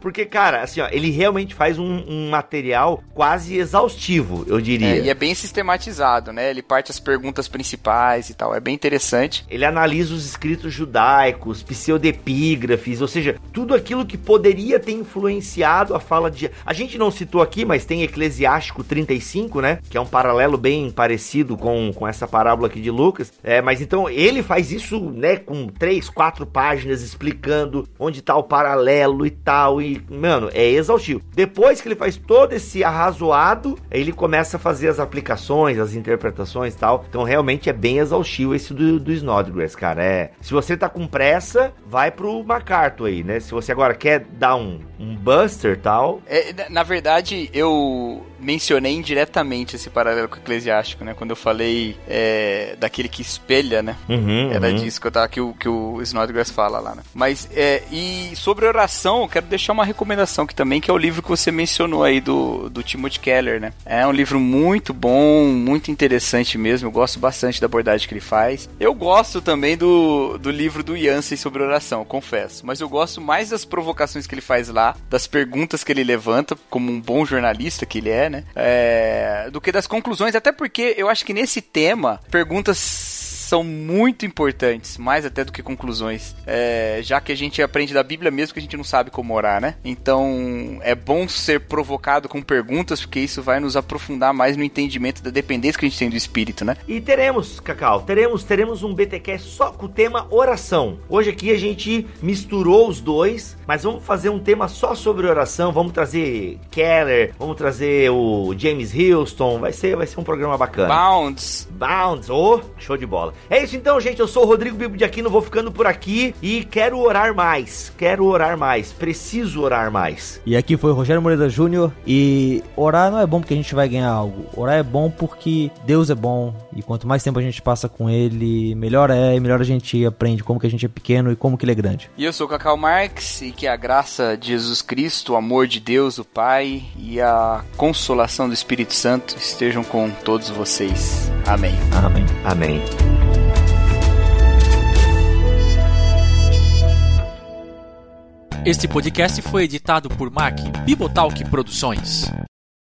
porque, cara, assim, ó, ele realmente faz um, um material quase exaustivo, eu diria. É, e é bem sistematizado, né? Ele parte as perguntas principais e tal. É bem interessante. Ele analisa os escritos judaicos, pseudepígrafes, ou seja, tudo aquilo que poderia ter influenciado a fala de. A gente não citou aqui, mas tem Eclesiástico 35, né? Que é um paralelo bem parecido com, com essa parábola aqui de Lucas. É, mas então ele faz isso, né, com três, quatro páginas explicando onde tá o paralelo e tal. E, mano, é exaustivo. Depois que ele faz todo esse arrazoado, ele começa a fazer as aplicações, as interpretações e tal. Então realmente é bem exaustivo esse do, do Snodgrass, cara. É. Se você tá com pressa, vai pro MacArthur aí, né? Se você agora quer dar um, um buster tal. É, na verdade, eu mencionei indiretamente esse paralelo com o eclesiástico, né? Quando eu falei é, daquele que espelha, né? Uhum, Era uhum. disso que, eu tava, que, o, que o Snodgrass fala lá, né? Mas, é, e sobre oração, eu quero deixar uma recomendação aqui também, que é o livro que você mencionou aí do, do Timothy Keller, né? É um livro muito bom, muito interessante mesmo, eu gosto bastante da abordagem que ele faz. Eu gosto também do, do livro do Yancey sobre oração, confesso, mas eu gosto mais das provocações que ele faz lá, das perguntas que ele levanta, como um bom jornalista que ele é, né? É, do que das conclusões, até porque eu acho que nesse tema, perguntas são muito importantes, mais até do que conclusões. É, já que a gente aprende da Bíblia mesmo que a gente não sabe como orar, né? Então é bom ser provocado com perguntas, porque isso vai nos aprofundar mais no entendimento da dependência que a gente tem do Espírito, né? E teremos, Cacau, teremos, teremos um BTQ só com o tema oração. Hoje aqui a gente misturou os dois, mas vamos fazer um tema só sobre oração. Vamos trazer Keller, vamos trazer o James Houston. Vai ser, vai ser um programa bacana. Bounds. Bounds, oh, show de bola. É isso então, gente. Eu sou o Rodrigo Bibo de Aquino, vou ficando por aqui e quero orar mais. Quero orar mais. Preciso orar mais. E aqui foi o Rogério Moreira Júnior. E orar não é bom porque a gente vai ganhar algo. Orar é bom porque Deus é bom. E quanto mais tempo a gente passa com Ele, melhor é. E melhor a gente aprende como que a gente é pequeno e como que Ele é grande. E eu sou o Cacau Marx. E que a graça de Jesus Cristo, o amor de Deus, o Pai e a consolação do Espírito Santo estejam com todos vocês. Amém. Amém. Amém. Este podcast foi editado por Mac Bibotalk Produções.